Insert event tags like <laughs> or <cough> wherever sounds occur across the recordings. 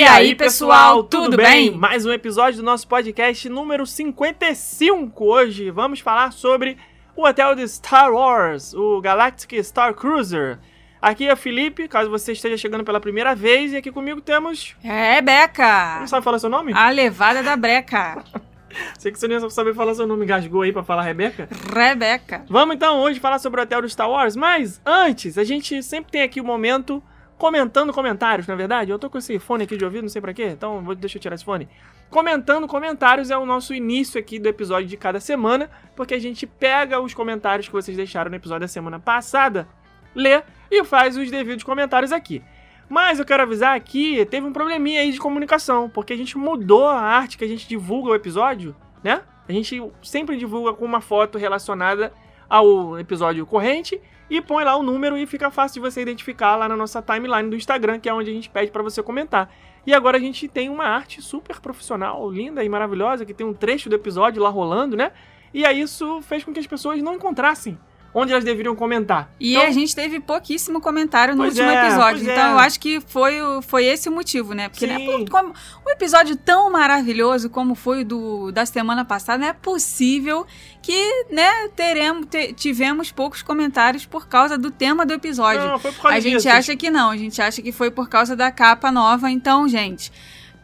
E aí, pessoal, tudo bem? Mais um episódio do nosso podcast número 55 hoje. Vamos falar sobre o hotel de Star Wars, o Galactic Star Cruiser. Aqui é o Felipe, caso você esteja chegando pela primeira vez, e aqui comigo temos... É, Beca! Não sabe falar seu nome? A levada da breca. <laughs> Sei que você não ia saber falar seu nome, gasgou aí pra falar Rebeca. Rebeca. Vamos então hoje falar sobre o hotel do Star Wars, mas antes, a gente sempre tem aqui o momento comentando comentários, na verdade. Eu tô com esse fone aqui de ouvido, não sei pra quê, então vou, deixa eu tirar esse fone. Comentando comentários é o nosso início aqui do episódio de cada semana, porque a gente pega os comentários que vocês deixaram no episódio da semana passada, lê e faz os devidos comentários aqui. Mas eu quero avisar que teve um probleminha aí de comunicação, porque a gente mudou a arte que a gente divulga o episódio, né? A gente sempre divulga com uma foto relacionada ao episódio corrente e põe lá o número e fica fácil de você identificar lá na nossa timeline do Instagram, que é onde a gente pede para você comentar. E agora a gente tem uma arte super profissional, linda e maravilhosa, que tem um trecho do episódio lá rolando, né? E aí isso fez com que as pessoas não encontrassem onde elas deveriam comentar. E Então- a gente teve pouquíssimo comentário no último é, episódio. pois Então é. eu acho que foi, foi esse o motivo, né? Porque Sim. né, como- um episódio tão maravilhoso como foi o do, da semana passada, não é possível que, né, teremos, te- tivemos poucos comentários por causa do tema do episódio. Não, foi por causa A gente disso. acha que não, a gente acha que foi por causa da capa nova. Então, gente,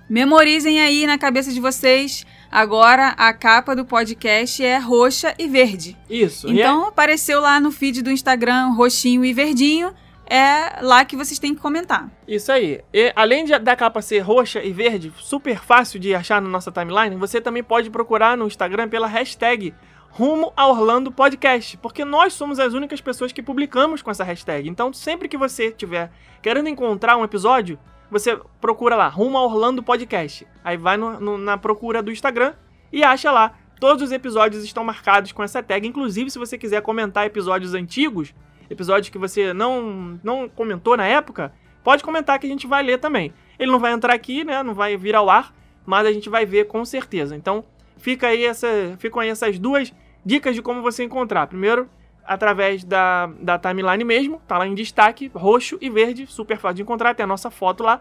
memorizem aí na cabeça de vocês. Agora a capa do podcast é roxa e verde. Isso. é- Então apareceu lá no feed do Instagram roxinho e verdinho. É lá que vocês têm que comentar. Isso aí. E, além de- da capa ser roxa e verde, super fácil de achar na nossa timeline, você também pode procurar no Instagram pela hashtag Rumo a Orlando Podcast, porque nós somos as únicas pessoas que publicamos com essa hashtag. Então, sempre que você estiver querendo encontrar um episódio, você procura lá, Rumo a Orlando Podcast. Aí vai no- no- na procura do Instagram e acha lá. Todos os episódios estão marcados com essa tag. Inclusive, se você quiser comentar episódios antigos, episódios que você não, não comentou na época, pode comentar que a gente vai ler também. Ele não vai entrar aqui, né? Não vai vir ao ar, mas a gente vai ver com certeza. Então, fica aí essa, ficam aí essas duas dicas de como você encontrar. Primeiro, através da, da timeline mesmo, tá lá em destaque, roxo e verde, super fácil de encontrar, tem a nossa foto lá.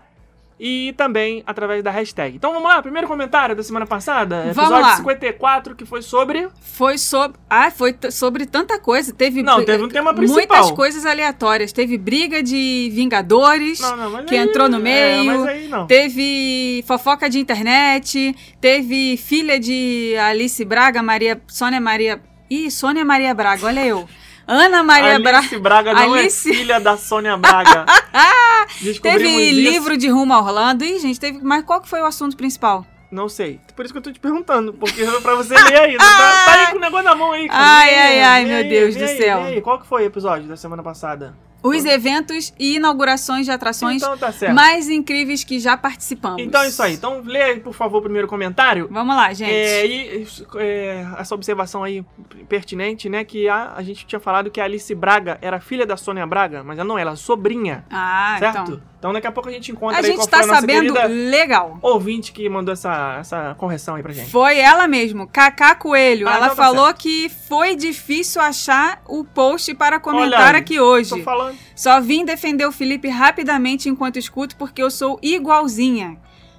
E também através da hashtag. Então vamos lá, primeiro comentário da semana passada, Vamos episódio lá. 54, que foi sobre. Foi sobre. Ah, foi sobre tanta coisa. Teve. Não, teve um tema principal. Muitas coisas aleatórias. Teve briga de Vingadores. Não, não, mas que aí- entrou no é, meio. mas aí não. Teve fofoca de internet. Teve filha de Alice Braga, Maria. Sônia Maria. Ih, Sônia Maria Braga, olha eu. Ana Maria Braga. Alice Braga não Alice- é filha da Sônia Braga. <laughs> Teve isso. livro de rumo a Orlando. Ih, gente, teve. Mas qual que foi o assunto principal? Não sei. Por isso que eu tô te perguntando. Porque é pra você ler aí. tá, <laughs> tá aí com o negócio na mão aí. cara. Ai, ai, ai, meu aí, Deus do aí, céu. lê aí. Qual que foi o episódio da semana passada? Os eventos e inaugurações de atrações Então tá mais incríveis que já participamos. Então é isso aí. Então lê aí, por favor, o primeiro comentário. Vamos lá, gente. É, e é, essa observação aí pertinente, né? Que a, a gente tinha falado que a Alice Braga era filha da Sônia Braga, mas ela não, ela é sobrinha. ah, certo? então. Então daqui a pouco a gente encontra A aí gente qual tá foi a sabendo legal. ouvinte que mandou essa, essa correção aí pra gente. Foi ela mesmo, Cacá Coelho. Ah, ela então tá falou que foi difícil achar o post para comentar Olha aqui hoje. Tô falando. Só vim defender o Felipe rapidamente enquanto escuto, porque eu sou igualzinha.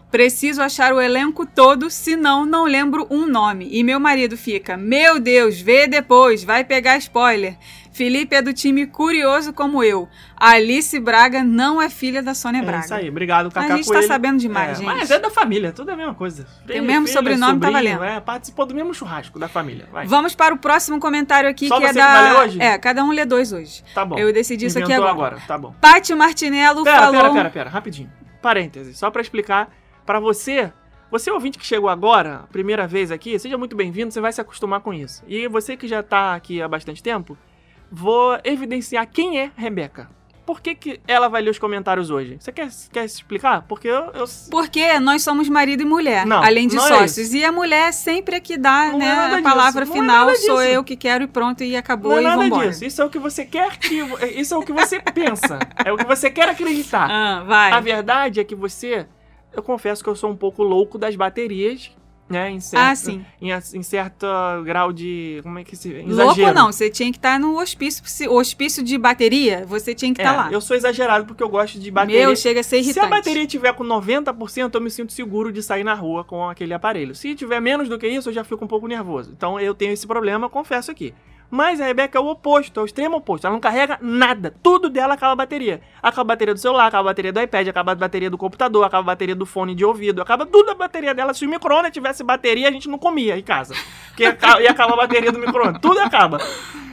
Preciso achar o elenco todo, senão não lembro um nome. E meu marido fica: Meu Deus, vê depois, vai pegar spoiler. Felipe é do time curioso como eu. Alice Braga não é filha da Sônia É Braga. isso aí, obrigado, Cacá A gente tá Coelho. sabendo demais, É, gente. Mas é da família, tudo é a mesma coisa. Tem o mesmo sobrenome, tá valendo. É, participou do mesmo churrasco da família. Vai. Vamos para o próximo comentário aqui, Só que é que da. ler hoje? É, cada um lê dois hoje. Tá bom. Eu decidi isso aqui Inventou agora. agora. Tá bom. Pati Martinello Pera, falou. pera, pera, pera, rapidinho. Parêntese, só pra explicar pra você, você ouvinte que chegou agora, primeira vez aqui, seja muito bem-vindo, você vai se acostumar com isso. E você que já tá aqui há bastante tempo, vou evidenciar quem é Rebeca. Por que, que ela vai ler os comentários hoje? Você quer, quer se explicar? Porque eu, eu Porque nós somos marido e mulher, Não, além de é sócios. e a mulher sempre é que dá Não é né, nada a palavra disso, é final, nada sou eu que quero e pronto, e acabou Não é e nada vambora. disso. Isso é o que você quer que. Isso é o que você pensa. É o que você quer acreditar. Ah, vai. A verdade é que você. Eu confesso que eu sou um pouco louco das baterias. Né? Em certo, Ah, sim. Em, em certo grau de. Como é que se. Louco Exagero. não, você tinha que estar no hospício. Se- Hospício de bateria, você tinha que É, estar lá. eu sou exagerado porque eu gosto de bateria. Meu, chega a ser Se irritante. a bateria tiver com 90%, eu me sinto seguro de sair na rua com aquele aparelho. Se tiver menos do que isso, eu já fico um pouco nervoso. Então eu tenho esse problema, confesso aqui. Mas a Rebeca é o oposto, é o extremo oposto. Ela não carrega nada. Tudo dela acaba a bateria. Acaba a bateria do celular, acaba a bateria do iPad, acaba a bateria do computador, acaba a bateria do fone de ouvido, acaba tudo a bateria dela. Se o micro-ondas tivesse bateria, a gente não comia em casa. Porque ia acabar a bateria do micro-ondas. Tudo acaba.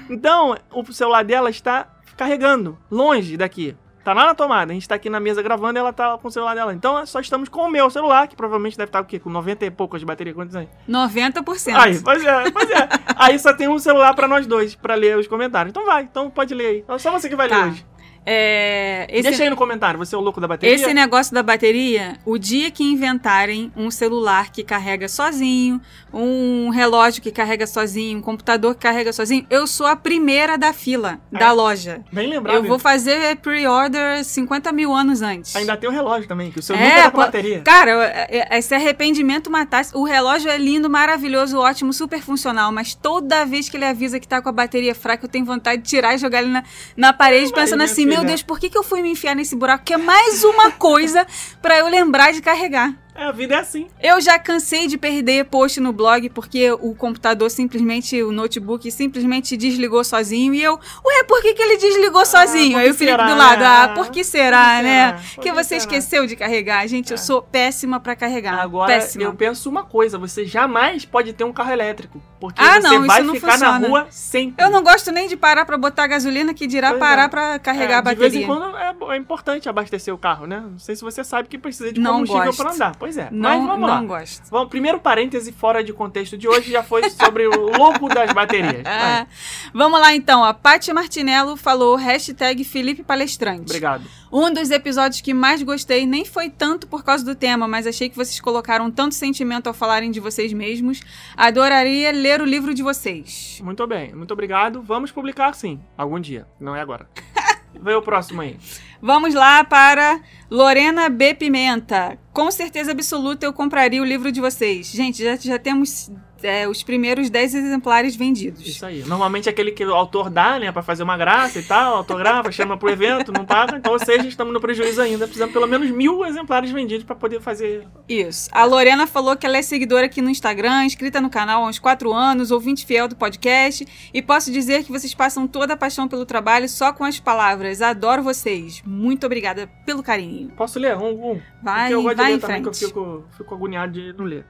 Então, o celular dela está carregando, longe daqui. Tá lá na tomada. A gente tá aqui na mesa gravando e ela tá com o celular dela. Então, só estamos com o meu celular, que provavelmente deve estar o quê? Com 90 e poucas de bateria. Quantos aí? 90%. Aí, pois é, pois é. aí só tem um celular pra nós dois, pra ler os comentários. Então vai, então pode ler aí. É só você que vai Tá. ler hoje. É, esse, Deixa aí no comentário, você é o louco da bateria? esse negócio da bateria, o dia que inventarem um celular que carrega sozinho, um relógio que carrega sozinho, um computador que carrega sozinho, eu sou a primeira da fila da É. loja. Bem lembrado. Eu vou fazer pre-order 50 mil anos antes. Ainda tem o relógio também, que o seu É, nunca tá bateria. Cara, é- é- esse arrependimento matasse. O relógio é lindo, maravilhoso, ótimo, super funcional, mas toda vez que ele avisa que tá com a bateria fraca, eu tenho vontade de tirar e jogar ele na, na parede, pensando assim: meu filha. Deus, por que, que eu fui me enfiar nesse buraco? Que é mais uma coisa pra eu lembrar de carregar. É, a vida é assim. Eu já cansei de perder post no blog porque o computador simplesmente, o notebook simplesmente desligou sozinho e eu, ué, por que, que ele desligou sozinho? por Aí o Felipe será, do lado, né? ah, por que será, Por que né? será? Por que você será? esqueceu de carregar. Gente, eu É. sou péssima pra carregar. Agora, péssima. eu penso uma coisa, você jamais pode ter um carro elétrico. Porque Ah, você não, vai isso não ficar na funciona. rua sempre. Eu não gosto nem de parar pra botar gasolina, que dirá Pois parar é. pra carregar É, a De vez bateria. em quando é, é importante abastecer o carro, né? Não sei se você sabe que precisa de combustível para andar. Pois é. Mas Não, vamos lá. não gosto. Vamos, primeiro parêntese fora de contexto de hoje já foi sobre o louco das baterias. <laughs> Vai. Vamos lá então, a Paty Martinello falou hashtag Felipe Palestrante. Obrigado. Um dos episódios que mais gostei nem foi tanto por causa do tema, mas achei que vocês colocaram tanto sentimento ao falarem de vocês mesmos. Adoraria ler o livro de vocês. Muito bem, muito obrigado. Vamos publicar sim, algum dia. Não é agora. <laughs> Vem o próximo aí. Vamos lá para Lorena B. Pimenta. Com certeza absoluta eu compraria o livro de vocês. Gente, já, já temos é, os primeiros 10 exemplares vendidos. Isso aí. Normalmente é aquele que o autor dá, né, pra fazer uma graça e tal, autografa, <laughs> chama pro evento, não paga. Então, ou seja, estamos no prejuízo ainda. Precisamos pelo menos mil exemplares vendidos pra poder fazer. Isso. A Lorena falou que ela é seguidora aqui no Instagram, inscrita no canal há uns 4 anos, ouvinte fiel do podcast. E posso dizer que vocês passam toda a paixão pelo trabalho só com as palavras. Adoro vocês. Muito obrigada pelo carinho. Posso ler? Um, um. Vai, Porque eu gosto vai de ler também, que eu fico, fico agoniado de não ler.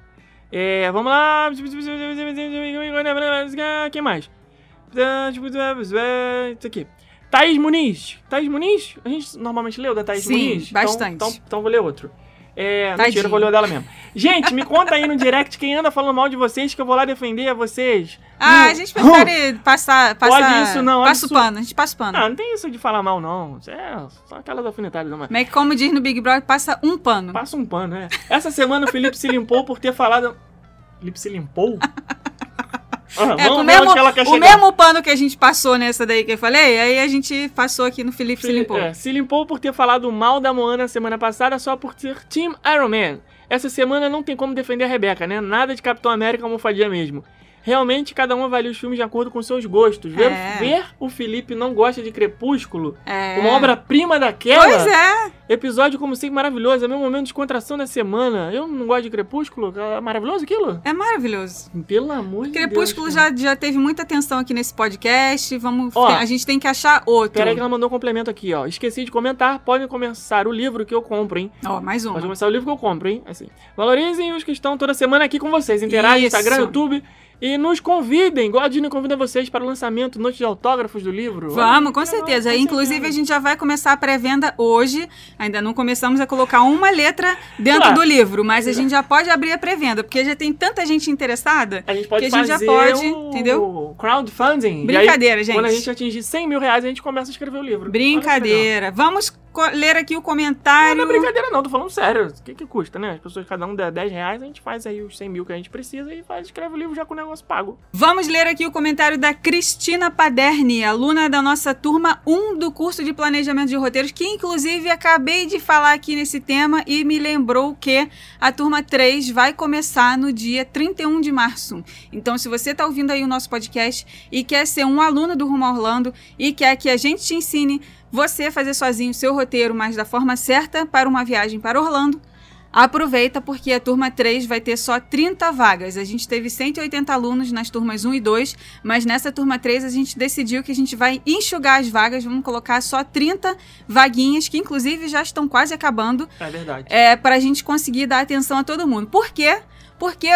É, vamos lá. Quem mais? Isso aqui. Thaís Muniz. Thaís Muniz? A gente normalmente leu da Thaís Sim, Muniz? Então- bastante. Então, então, vou ler outro. É, Tadinho. mentira, eu vou ler o dela mesmo. Gente, me conta aí no direct quem anda falando mal de vocês que eu vou lá defender vocês. Ah, Hum. a gente prefere passar. passar Pode isso, não, olha Passa o pano, a gente passa o pano. Ah, não tem isso de falar mal, não. É só aquelas alfinetadas, não, mas... Mas como diz no Big Brother, passa um pano. Passa um pano, né? Essa semana o Felipe se limpou por ter falado. Felipe se limpou? <laughs> É, com o mesmo, o mesmo pano que a gente passou nessa daí que eu falei, aí a gente passou aqui no Felipe se Fili- limpou. é, se limpou por ter falado mal da Moana semana passada só por ser Team Iron Man. Essa semana não tem como defender a Rebeca, né? Nada de Capitão América almofadinha mesmo. Realmente, cada um avalia os filmes de acordo com seus gostos. Ver, É. ver o Felipe não gosta de Crepúsculo, É. uma obra-prima daquela. Pois é. Episódio, como sempre, maravilhoso. É meu momento de descontração da semana. Eu não gosto de Crepúsculo. É maravilhoso aquilo? É maravilhoso. Pelo amor de Deus. Crepúsculo já, já teve muita atenção aqui nesse podcast. Vamos, Ó, a gente tem que achar outro. Peraí que ela mandou um complemento aqui, ó. Esqueci de comentar. Podem começar o livro que eu compro, hein? Ó, mais Pode uma. começar o livro que eu compro, hein? Assim. Valorizem os que estão toda semana aqui com vocês. Interagem. Instagram, YouTube. E nos convidem, igual a convida vocês para o lançamento, noite de autógrafos do livro. Vamos, com certeza. com Inclusive, certeza. a gente já vai começar a pré-venda hoje. Ainda não começamos a colocar uma letra dentro Claro. do livro, mas a gente já pode abrir a pré-venda, porque já tem tanta gente interessada. A gente pode que a gente já fazer pode, o entendeu? crowdfunding. E aí, Brincadeira, gente. Quando a gente atingir 100 mil reais, a gente começa a escrever o livro. Brincadeira. Vamos ler aqui o Não, comentário. não é brincadeira não, tô falando sério. O que que custa, né? As pessoas, cada um der 10 reais, a gente faz aí os 100 mil que a gente precisa e faz, escreve o livro já com o negócio pago. Vamos ler aqui o comentário da Cristina Paderni, aluna da nossa turma 1 do curso de Planejamento de Roteiros, que inclusive acabei de falar aqui nesse tema e me lembrou que a turma 3 vai começar no dia 31 de março. Então, se você está ouvindo aí o nosso podcast e quer ser um aluno do Rumo Orlando e quer que a gente te ensine você fazer sozinho o seu roteiro, mas da forma certa para uma viagem para Orlando, Aproveita porque a turma 3 vai ter só 30 vagas. A gente teve 180 alunos nas turmas 1 e 2, mas nessa turma 3 a gente decidiu que a gente vai enxugar as vagas, vamos colocar só 30 vaguinhas, que inclusive já estão quase acabando, É verdade. é, para a gente conseguir dar atenção a todo mundo. Por quê? Porque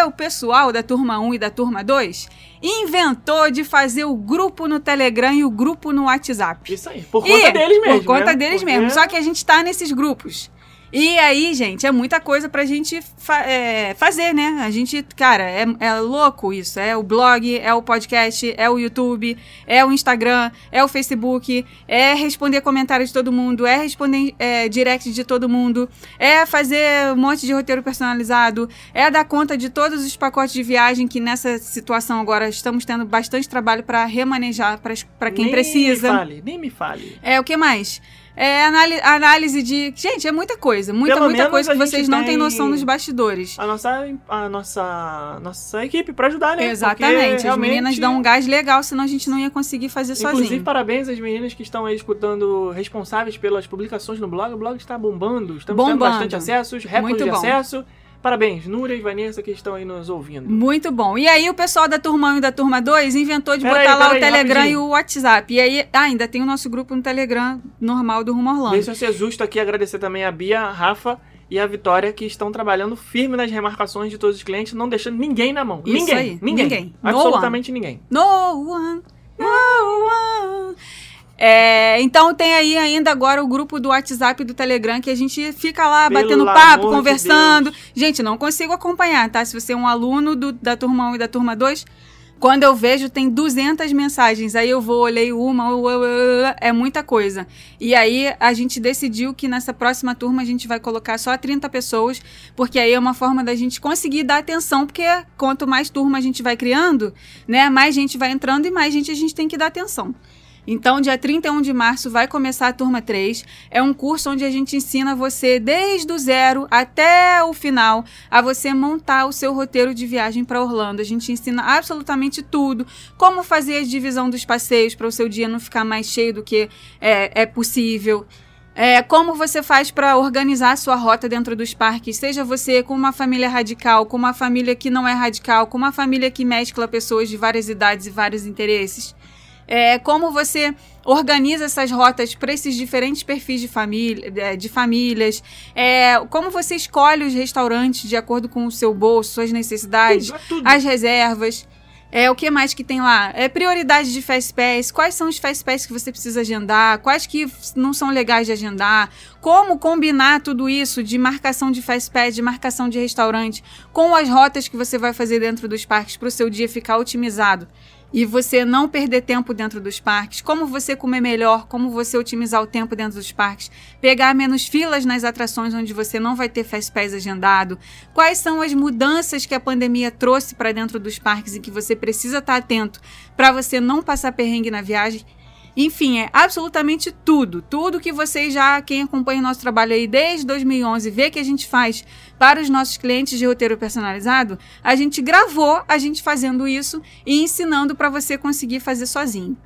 o pessoal da turma 1 e da turma 2 inventou de fazer o grupo no Telegram e o grupo no WhatsApp. Isso aí, por conta E- deles mesmo. Por conta né? deles Porque- mesmo. Só que a gente tá nesses grupos. E aí, gente, é muita coisa pra gente fa- é, fazer, né? A gente, cara, é, é louco isso. É o blog, é o podcast, é o YouTube, é o Instagram, é o Facebook, é responder comentários de todo mundo, é responder é, direct de todo mundo, é fazer um monte de roteiro personalizado, é dar conta de todos os pacotes de viagem que nessa situação agora estamos tendo bastante trabalho pra remanejar pra pra quem nem precisa. me fale, nem me fale. É, o que mais? É análise de. Gente, é muita coisa. Muita, Pelo muita coisa que vocês não têm noção nos bastidores. A nossa, a nossa, nossa equipe pra ajudar, né? Porque Exatamente. As realmente- meninas dão um gás legal, senão a gente não ia conseguir fazer Inclusive, sozinho. parabéns às meninas que estão aí escutando, responsáveis pelas publicações no blog. O blog está bombando, estamos tendo Bombando. bastante acessos, Muito de bom. acesso. Parabéns, Núria e Vanessa que estão aí nos ouvindo. Muito bom. E aí o pessoal da turma 1 e da turma 2 inventou de Pera botar aí, lá o aí, Telegram rapidinho. e o WhatsApp. E aí, ah, ainda tem o nosso grupo no Telegram normal do Rumo Orlando. Deixa eu ser justo aqui agradecer também a Bia, a Rafa e a Vitória que estão trabalhando firme nas remarcações de todos os clientes, não deixando ninguém na mão. Isso ninguém, aí, ninguém. ninguém. No Absolutamente ninguém. No one, no one. É, então tem aí ainda agora o grupo do WhatsApp e do Telegram que a gente fica lá Pelo batendo papo, conversando. gente, não consigo acompanhar, tá? Se você é um aluno do- da turma 1 e da turma 2, quando eu vejo tem 200 mensagens, aí eu vou, olhei uma, é muita coisa. E aí a gente decidiu que nessa próxima turma a gente vai colocar só 30 pessoas, porque aí é uma forma da gente conseguir dar atenção, porque quanto mais turma a gente vai criando, né, mais gente vai entrando e mais gente a gente tem que dar atenção. Então, dia 31 de março vai começar a turma 3. É um curso onde a gente ensina você desde o zero até o final a você montar o seu roteiro de viagem para Orlando. A gente ensina absolutamente tudo, como fazer a divisão dos passeios para o seu dia não ficar mais cheio do que é, é possível. É, como você faz para organizar a sua rota dentro dos parques, seja você com uma família radical, com uma família que não é radical, com uma família que mescla pessoas de várias idades e vários interesses. É, como você organiza essas rotas para esses diferentes perfis de, família, é, de famílias, é, como você escolhe os restaurantes de acordo com o seu bolso, suas necessidades, Tudo, é tudo. as reservas. É, o que mais que tem lá? É prioridade de Fast Pass, quais são os Fast Pass que você precisa agendar, quais que não são legais de agendar, como combinar tudo isso de marcação de Fast Pass, de marcação de restaurante, com as rotas que você vai fazer dentro dos parques para o seu dia ficar otimizado e você não perder tempo dentro dos parques, como você comer melhor, como você otimizar o tempo dentro dos parques, pegar menos filas nas atrações onde você não vai ter Fast Pass agendado, quais são as mudanças que a pandemia trouxe para dentro dos parques e que você precisa estar atento para você não passar perrengue na viagem. Enfim, é absolutamente tudo. Tudo que vocês já, quem acompanha o nosso trabalho aí desde 2011, vê que a gente faz para os nossos clientes de roteiro personalizado, a gente gravou a gente fazendo isso e ensinando para você conseguir fazer sozinho.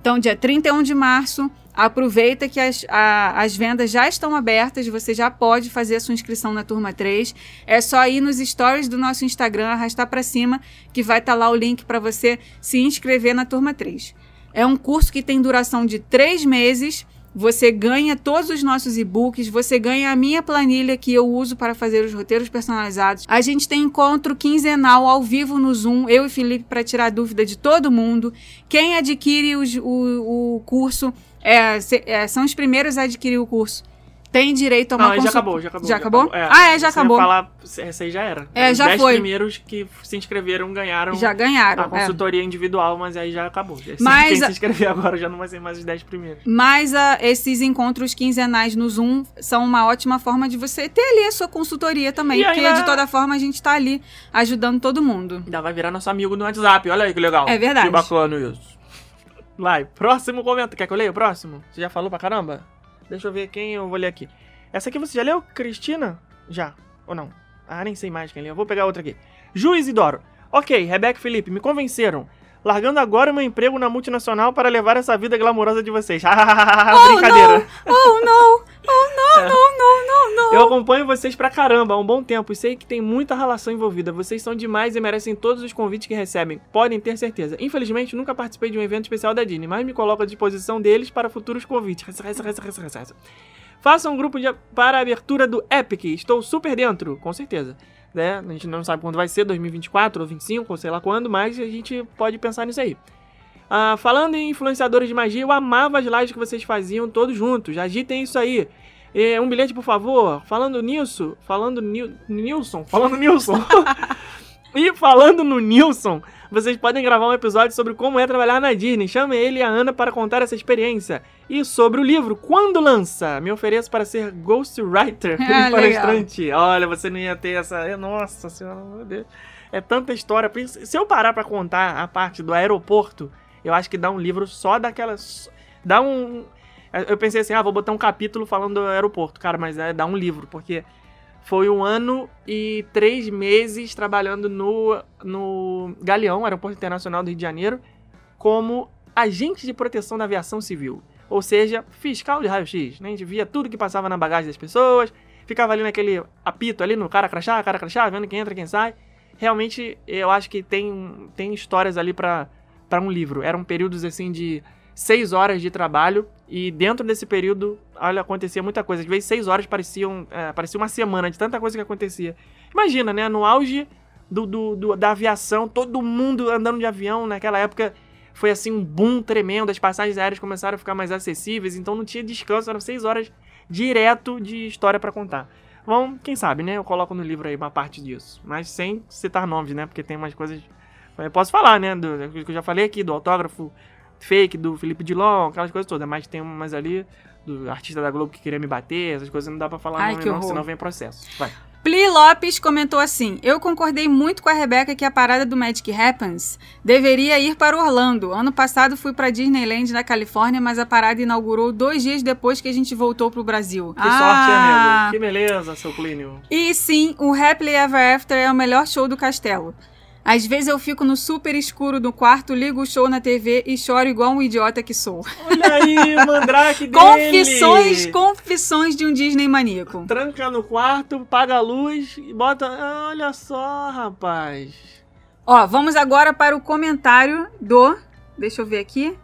Então, dia 31 de março, aproveita que as, a- as vendas já estão abertas, você já pode fazer a sua inscrição na turma 3. É só ir nos stories do nosso Instagram, arrastar para cima, que vai estar lá o link para você se inscrever na turma 3. É um curso que tem duração de três meses. Você ganha todos os nossos e-books, você ganha a minha planilha que eu uso para fazer os roteiros personalizados. A gente tem encontro quinzenal ao vivo no Zoom, eu e Felipe, para tirar dúvida de todo mundo. Quem adquire os- o, o curso é, se- é, são os primeiros a adquirir o curso. Tem direito a uma Não, aí já consulta. acabou, já acabou. Já acabou? É, Ah, é, já acabou. falar, essa aí já era. É, Os já 10 foi. primeiros que se inscreveram ganharam Já ganharam. a é. consultoria individual, mas aí já acabou. Já- Mas Quem a- se inscrever agora já não vai ser mais os 10 primeiros. Mas ah, esses encontros quinzenais no Zoom são uma ótima forma de você ter ali a sua consultoria também. E porque ainda- de toda forma a gente tá ali ajudando todo mundo. Ainda vai virar nosso amigo no WhatsApp. Olha aí que legal. É verdade. Que bacana isso. Vai, próximo comentário. Quer que eu leia o próximo? Você já falou pra caramba? Deixa eu ver quem eu vou ler aqui. Essa aqui você já leu, Cristina? Já. Ou não? Ah, nem sei mais quem leu. Vou pegar outra aqui. Ju Isidoro. Ok, Rebeca e Felipe, me convenceram. Largando agora meu emprego na multinacional para levar essa vida glamourosa de vocês. <laughs> Brincadeira. Oh, não! Oh, não, É. não, não, não, não! Eu acompanho vocês pra caramba há um bom tempo e sei que tem muita relação envolvida. Vocês são demais e merecem todos os convites que recebem. Podem ter certeza. Infelizmente, nunca participei de um evento especial da Disney, mas me coloco à disposição deles para futuros convites. Faça um grupo de- para a abertura do Epic. Estou super dentro, com certeza. Né? A gente não sabe quando vai ser, 2024 ou 25, ou sei lá quando, mas a gente pode pensar nisso aí. Ah, falando em influenciadores de magia, eu amava as lives que vocês faziam todos juntos. Agitem isso aí. É, um bilhete, por favor. Falando nisso, falando Nil- Nilson, falando <laughs> Nilson. e falando no Nilson, vocês podem gravar um episódio sobre como é trabalhar na Disney. Chame ele e a Ana para contar essa experiência. E sobre o livro, quando lança? Me ofereço para ser ghostwriter <laughs> Ah, palestrante. Olha, você não ia ter essa. é, Nossa senhora, meu Deus. É tanta história. Se eu parar para contar a parte do aeroporto, eu acho que dá um livro só daquelas. Dá um. Eu pensei assim, ah, vou botar um capítulo falando do aeroporto, cara, mas é, dá um livro, porque foi um ano e três meses trabalhando no, no Galeão, Aeroporto Internacional do Rio de Janeiro, como agente de proteção da aviação civil. Ou seja, fiscal de raio-x. Né? A gente via tudo que passava na bagagem das pessoas, ficava ali naquele apito ali no cara crachá, cara crachá, vendo quem entra, quem sai. Realmente, eu acho que tem, tem histórias ali para um livro. Eram períodos assim de seis horas de trabalho e dentro desse período, olha, acontecia muita coisa. Às vezes seis horas pareciam é, parecia uma semana de tanta coisa que acontecia. Imagina, né? No auge do, do- do- da aviação, todo mundo andando de avião naquela época. Foi assim um boom tremendo, as passagens aéreas começaram a ficar mais acessíveis, então não tinha descanso, eram seis horas direto de história pra contar. Bom, quem sabe, né? Eu coloco no livro aí uma parte disso. Mas sem citar nomes, né? Porque tem umas coisas. Eu posso falar, né? Do que eu já falei aqui, do autógrafo fake do Felipe Dilon, aquelas coisas todas. Mas tem umas ali do artista da Globo que queria me bater, essas coisas não dá pra falar Ai, nome não, horror. senão vem processo. Vai. Pli Lopes comentou assim: Eu concordei muito com a Rebeca que a parada do Magic Happens deveria ir para Orlando. Ano passado fui para Disneyland na Califórnia, mas a parada inaugurou dois dias depois que a gente voltou pro Brasil. Que sorte, amigo. Que beleza, seu Plínio. E sim, o Happily Ever After é o melhor show do castelo. Às vezes eu fico no super escuro do quarto, ligo o show na TV e choro igual um idiota que sou. Olha aí, mandrake <laughs> dele. Confissões, confissões de um Disney maníaco. Tranca no quarto, paga a luz e bota... Ah, Olha só, rapaz. Ó, vamos agora para o comentário do. Deixa eu ver aqui.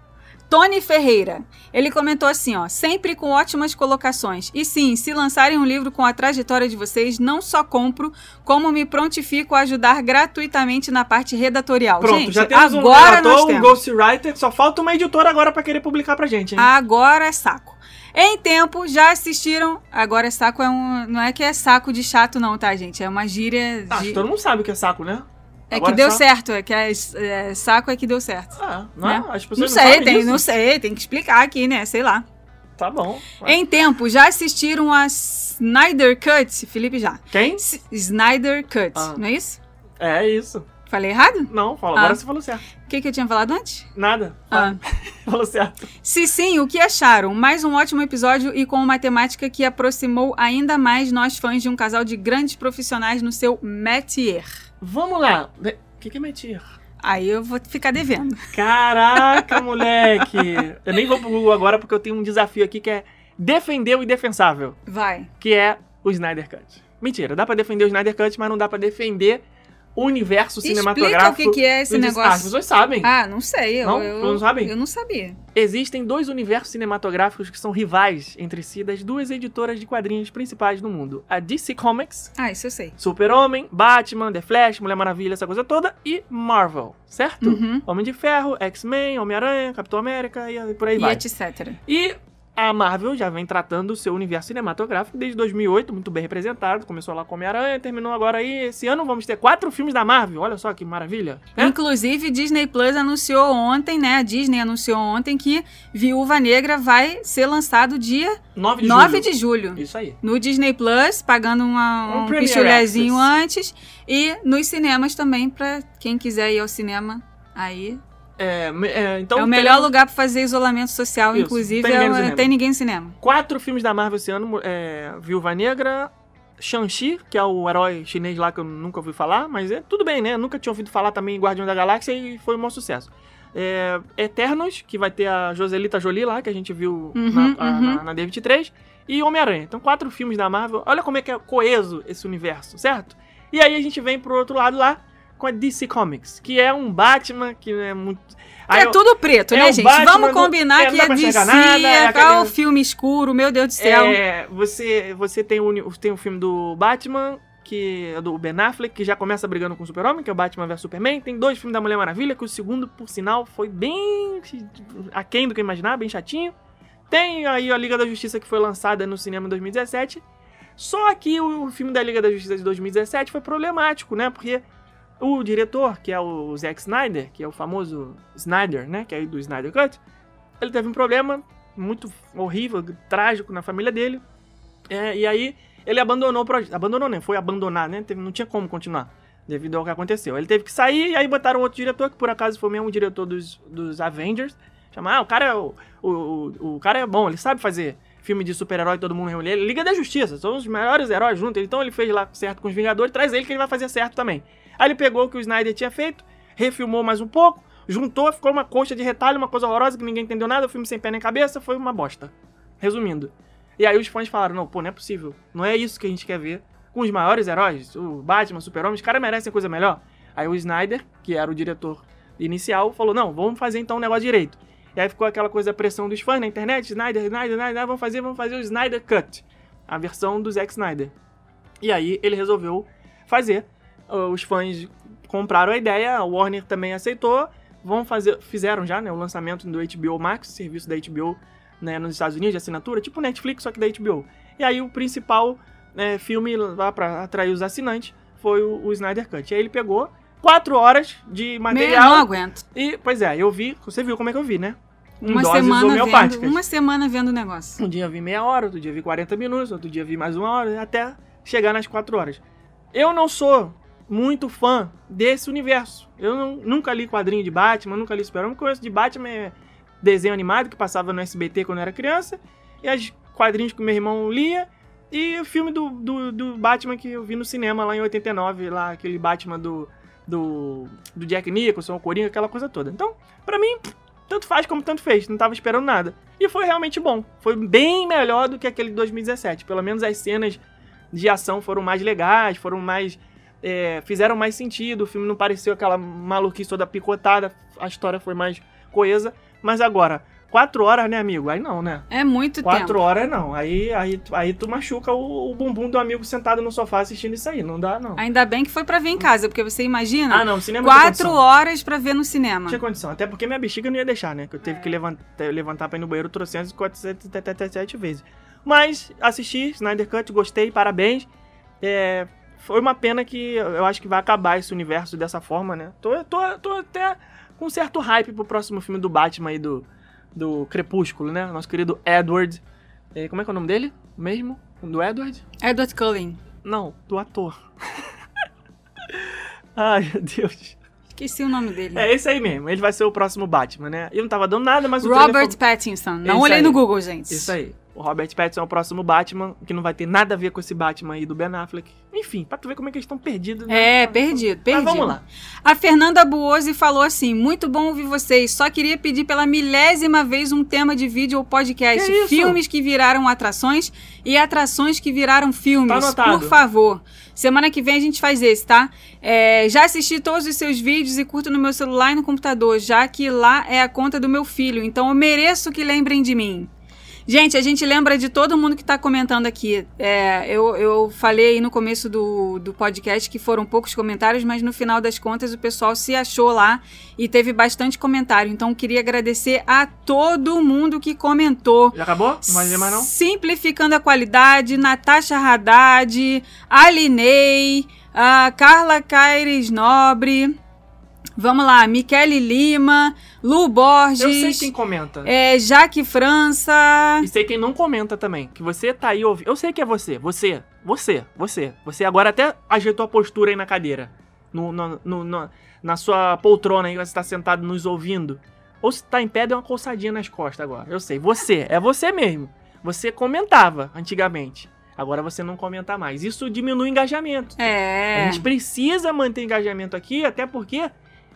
Tony Ferreira. Ele comentou assim, ó, sempre com ótimas colocações. E sim, se lançarem um livro com a trajetória de vocês, não só compro, como me prontifico a ajudar gratuitamente na parte redatorial. Pronto, gente, já temos um agora um temos. ghostwriter, só falta uma editora agora pra querer publicar pra gente, hein? Agora é saco. Em tempo, já assistiram. Agora é saco é um. Não é que é saco de chato, não, tá, gente? É uma gíria. Acho de- que todo mundo sabe o que é saco, né? É Agora que deu só- certo. É que é, é, saco é que deu certo. Ah, não Né? é? As pessoas Não não, sei, tem, não sei, tem que explicar aqui, né? Sei lá. Tá bom. Ué. Em tempo, já assistiram a Snyder Cut? Felipe já. Quem? S- Snyder Cut, Ah. não é isso? É isso. Falei errado? Não, fala. Ah. Agora você falou certo. O que, que eu tinha falado antes? Nada. Ah. <laughs> Falou certo. Se sim, o que acharam? Mais um ótimo episódio e com uma temática que aproximou ainda mais nós fãs de um casal de grandes profissionais no seu métier. Vamos lá. O que, que é mentir? Aí eu vou ficar devendo. Caraca, <laughs> moleque. Eu nem vou pro Google agora porque eu tenho um desafio aqui que é defender o indefensável. Vai. que é o Snyder Cut. Mentira, dá pra defender o Snyder Cut, mas não dá pra defender universo Explica cinematográfico. o que, é esse Dis- Ah, as negócio. pessoas sabem. Ah, não sei. Eu, Não? eu, Não sabem? Eu não sabia. Existem dois universos cinematográficos que são rivais entre si das duas editoras de quadrinhos principais do mundo. A DC Comics, Ah, isso eu sei. Super-Homem, Batman, The Flash, Mulher Maravilha, essa coisa toda, e Marvel, certo? Uhum. Homem de Ferro, X-Men, Homem-Aranha, Capitão América e por aí E vai. etc. E a Marvel já vem tratando o seu universo cinematográfico desde 2008, muito bem representado. Começou lá com Homem-Aranha, terminou agora aí. Esse ano vamos ter quatro filmes da Marvel. Olha só que maravilha. né? Inclusive, Disney Plus anunciou ontem, né? A Disney anunciou ontem que Viúva Negra vai ser lançado dia 9 de 9 julho. de julho. Isso aí. No Disney Plus, pagando uma, Um um, pichulezinho antes. E nos cinemas também, pra quem quiser ir ao cinema. Aí. É, é, então é o melhor teremos lugar pra fazer isolamento social, Isso, inclusive. tem é- tem ninguém no cinema. Quatro filmes da Marvel esse ano: é, Viúva Negra, Shang-Chi, que é o herói chinês lá que eu nunca ouvi falar, mas é tudo bem, né? Nunca tinha ouvido falar também em Guardião da Galáxia e foi um maior sucesso. É, Eternos, que vai ter a Joselita Jolie lá, que a gente viu Uhum, na, a- uhum. na, na D23, e Homem-Aranha. Então, quatro filmes da Marvel. Olha como é que é coeso esse universo, certo? E aí a gente vem pro outro lado lá com a DC Comics, que é um Batman que é muito. Que Aí é eu- tudo preto, é né, o gente? Batman Vamos do- combinar é, que é DC, nada, é é aquele- o filme escuro, meu Deus do céu. É, você, você tem, o, tem o filme do Batman, que é do Ben Affleck, que já começa brigando com o Super-Homem, que é o Batman vs Superman. Tem dois filmes da Mulher Maravilha, que o segundo, por sinal, foi bem aquém do que eu imaginava, bem chatinho. Tem aí a Liga da Justiça, que foi lançada no cinema em 2017. Só que o, o filme da Liga da Justiça de 2017 foi problemático, né? Porque o diretor, que é o Zack Snyder, que é o famoso Snyder, né? Que é do Snyder Cut, ele teve um problema muito horrível, trágico na família dele. É, e aí ele abandonou o projeto. Abandonou, né? Foi abandonar, né? Teve- não tinha como continuar. Devido ao que aconteceu. Ele teve que sair e aí botaram outro diretor, que por acaso foi mesmo o diretor dos, dos Avengers. Chama, ah, o cara é o, o, o, o cara é bom, ele sabe fazer filme de super-herói, todo mundo reúne ele. Liga da Justiça, são os melhores heróis juntos. Então ele fez lá certo com os Vingadores, traz ele que ele vai fazer certo também. Aí ele pegou o que o Snyder tinha feito, refilmou mais um pouco, juntou, ficou uma coxa de retalho, uma coisa horrorosa que ninguém entendeu nada, o filme sem pé nem cabeça, foi uma bosta. Resumindo. E aí os fãs falaram, não, pô, não é possível. Não é isso que a gente quer ver. Com os maiores heróis, o Batman, o Super-Homem, os caras merecem coisa melhor. Aí o Snyder, que era o diretor inicial, falou, não, vamos fazer então um negócio direito. E aí ficou aquela coisa da pressão dos fãs na internet, Snyder, Snyder, Snyder, vamos fazer, vamos fazer o Snyder Cut. A versão do Zack Snyder. E aí ele resolveu fazer. Os fãs compraram a ideia, a Warner também aceitou. Vão fazer, fizeram já, né, o lançamento do HBO Max, serviço da HBO né, nos Estados Unidos de assinatura, tipo Netflix, só que da HBO. E aí o principal né, filme lá pra atrair os assinantes foi o, o Snyder Cut. E aí ele pegou quatro horas de Meu, material não aguento. e, pois é, eu vi, você viu como é que eu vi, né? Em Uma semana, vendo, uma semana vendo o negócio. Um dia eu vi meia hora, outro dia eu vi 40 minutos, outro dia eu vi mais uma hora, até chegar nas quatro horas. Eu não sou muito fã desse universo. Eu não- nunca li quadrinho de Batman, nunca li Super-Homem. Conheço de Batman é desenho animado que passava no SBT quando eu era criança, e as quadrinhos que meu irmão lia, e o filme do, do, do Batman que eu vi no cinema lá em 89, lá, aquele Batman do, do, do Jack Nicholson, o Coringa, aquela coisa toda. Então, pra mim, tanto faz como tanto fez, não tava esperando nada. E foi realmente bom. Foi bem melhor do que aquele de 2017. Pelo menos as cenas de ação foram mais legais, foram mais. É, fizeram mais sentido. O filme não pareceu aquela maluquice toda picotada. A história foi mais coesa. Mas agora, quatro horas, né, amigo? Aí não, né? É muito Quatro tempo. horas não. Aí, aí, aí tu machuca o, o bumbum do amigo sentado no sofá assistindo isso aí. Não dá, não. Ainda bem que foi pra ver em casa, porque você imagina Ah, não. Cinema quatro horas pra ver no cinema. Tinha condição. Até porque minha bexiga não ia deixar, né? Que eu teve que levantar, levantar pra ir no banheiro trocentos e 477 vezes. Mas assisti, Snyder Cut, gostei, parabéns. É, foi uma pena que eu acho que vai acabar esse universo dessa forma, né? Tô, tô, tô até com certo hype pro próximo filme do Batman aí, do, do Crepúsculo, né? Nosso querido Edward. É, como é que é o nome dele? Mesmo? Do Edward? Edward Cullen. Não, do ator. <laughs> Ai, meu Deus. Esqueci o nome dele. É esse aí mesmo, ele vai ser o próximo Batman, né? Eu não tava dando nada, mas o trailer Robert foi- Pattinson. Não Isso olhei aí. no Google, gente. Isso aí. O Robert Pattinson é o próximo Batman, que não vai ter nada a ver com esse Batman aí do Ben Affleck. Enfim, pra tu ver como é que eles estão perdidos. né? É, perdido, Mas perdido. vamos lá. A Fernanda Buozzi falou assim: muito bom ouvir vocês. Só queria pedir pela milésima vez um tema de vídeo ou podcast. Que? Filmes que viraram atrações e atrações que viraram filmes. Tá. Por favor. Semana que vem a gente faz esse, tá? É, já assisti todos os seus vídeos e curto no meu celular e no computador, já que lá é a conta do meu filho. Então eu mereço que lembrem de mim. Gente, a gente lembra de todo mundo que está comentando aqui. É, eu, eu falei aí no começo do, do podcast que foram poucos comentários, mas no final das contas o pessoal se achou lá e teve bastante comentário. Então queria agradecer a todo mundo que comentou. Já acabou? Não vai mais não? Simplificando a qualidade, Natasha Haddad, Alinei, a Carla Caires Nobre. Vamos lá, Michele Lima, Lu Borges. Eu sei quem comenta. É, Jaque França. E sei quem não comenta também. Que você tá aí ouvindo. Eu sei que é você. Você. Você. Você. Você agora até ajeitou a postura aí na cadeira. No, no, no, no na sua poltrona aí, você tá sentado nos ouvindo. Ou se tá em pé, deu uma coçadinha nas costas agora. Eu sei. Você. É você mesmo. Você comentava antigamente. Agora você não comenta mais. Isso diminui o engajamento. É. A gente precisa manter engajamento aqui, até porque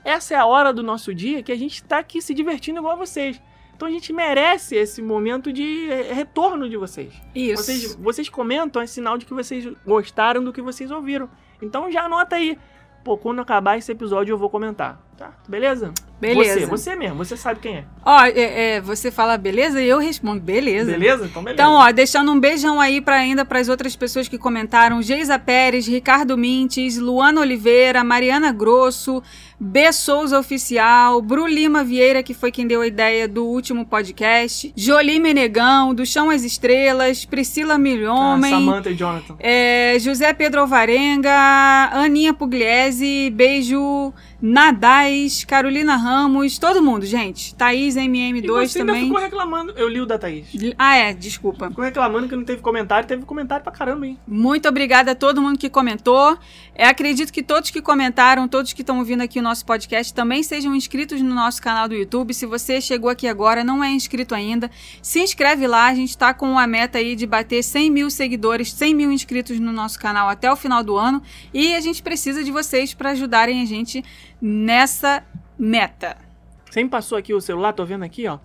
essa é a hora do nosso dia que a gente está aqui se divertindo igual a vocês. Então a gente merece esse momento de retorno de vocês. Isso. Vocês, vocês comentam, é sinal de que vocês gostaram do que vocês ouviram. Então já anota aí. Pô, quando acabar esse episódio eu vou comentar. Tá? Beleza? Beleza. Você, você mesmo, você sabe quem é. Ó, é, é, você fala beleza e eu respondo beleza. Beleza? Então beleza. Então, ó, deixando um beijão aí para ainda para as outras pessoas que comentaram: Geisa Pérez, Ricardo Mintes, Luana Oliveira, Mariana Grosso, B Souza Oficial, Bru Lima Vieira, que foi quem deu a ideia do último podcast, Jolie Menegão, do Chão às Estrelas, Priscila Milhomem, ah, Samantha e Jonathan. É, José Pedro Alvarenga, Aninha Pugliese, beijo, Nadais, Carolina Ramos, todo mundo, gente. Thaís MM2 e você também. Ainda ficou reclamando. Eu li o da Thaís. Ah, é, desculpa. Ficou reclamando que não teve comentário, teve comentário pra caramba, hein? Muito obrigada a todo mundo que comentou. É, acredito que todos que comentaram, todos que estão ouvindo aqui o nosso podcast, também sejam inscritos no nosso canal do YouTube. Se você chegou aqui agora, não é inscrito ainda, se inscreve lá. A gente tá com a meta aí de bater 100 mil seguidores, 100 mil inscritos no nosso canal até o final do ano. E a gente precisa de vocês para ajudarem a gente nessa meta. Sempre passou aqui o celular, tô vendo aqui, ó.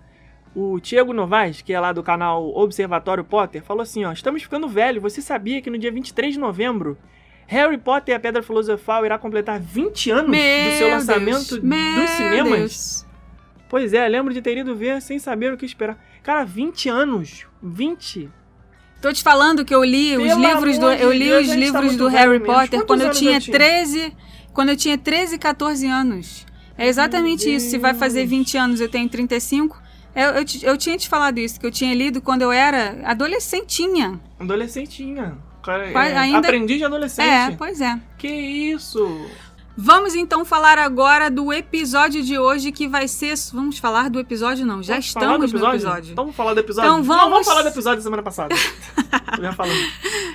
O Tiago Novaes, que é lá do canal Observatório Potter, falou assim, ó: "Estamos ficando velho. Você sabia que no dia 23 de novembro Harry Potter e a Pedra Filosofal irá completar 20 anos Meu do seu lançamento Deus, dos cinemas?" Deus. Pois é, lembro de ter ido ver sem saber o que esperar. Cara, 20 anos. 20. Tô te falando que eu li os Pelo livros do eu li Deus, os tá livros muito do Harry. Potter quando eu tinha eu tinha? 13, quando eu tinha 13, 14 anos. É exatamente isso. Se vai fazer Deus. 20 anos, eu tenho 35. Eu, eu, eu tinha te falado isso, que eu tinha lido quando eu era adolescentinha. Adolescentinha. Cara, Quase- é, ainda- Aprendiz de adolescente. É, pois é. Que isso? Vamos então falar agora do episódio de hoje que vai ser. Vamos falar do episódio, não. Já Vamos estamos no episódio. Então vamos falar do episódio? Então Não, vamos- vamos falar do episódio da semana passada. <laughs> Já falando.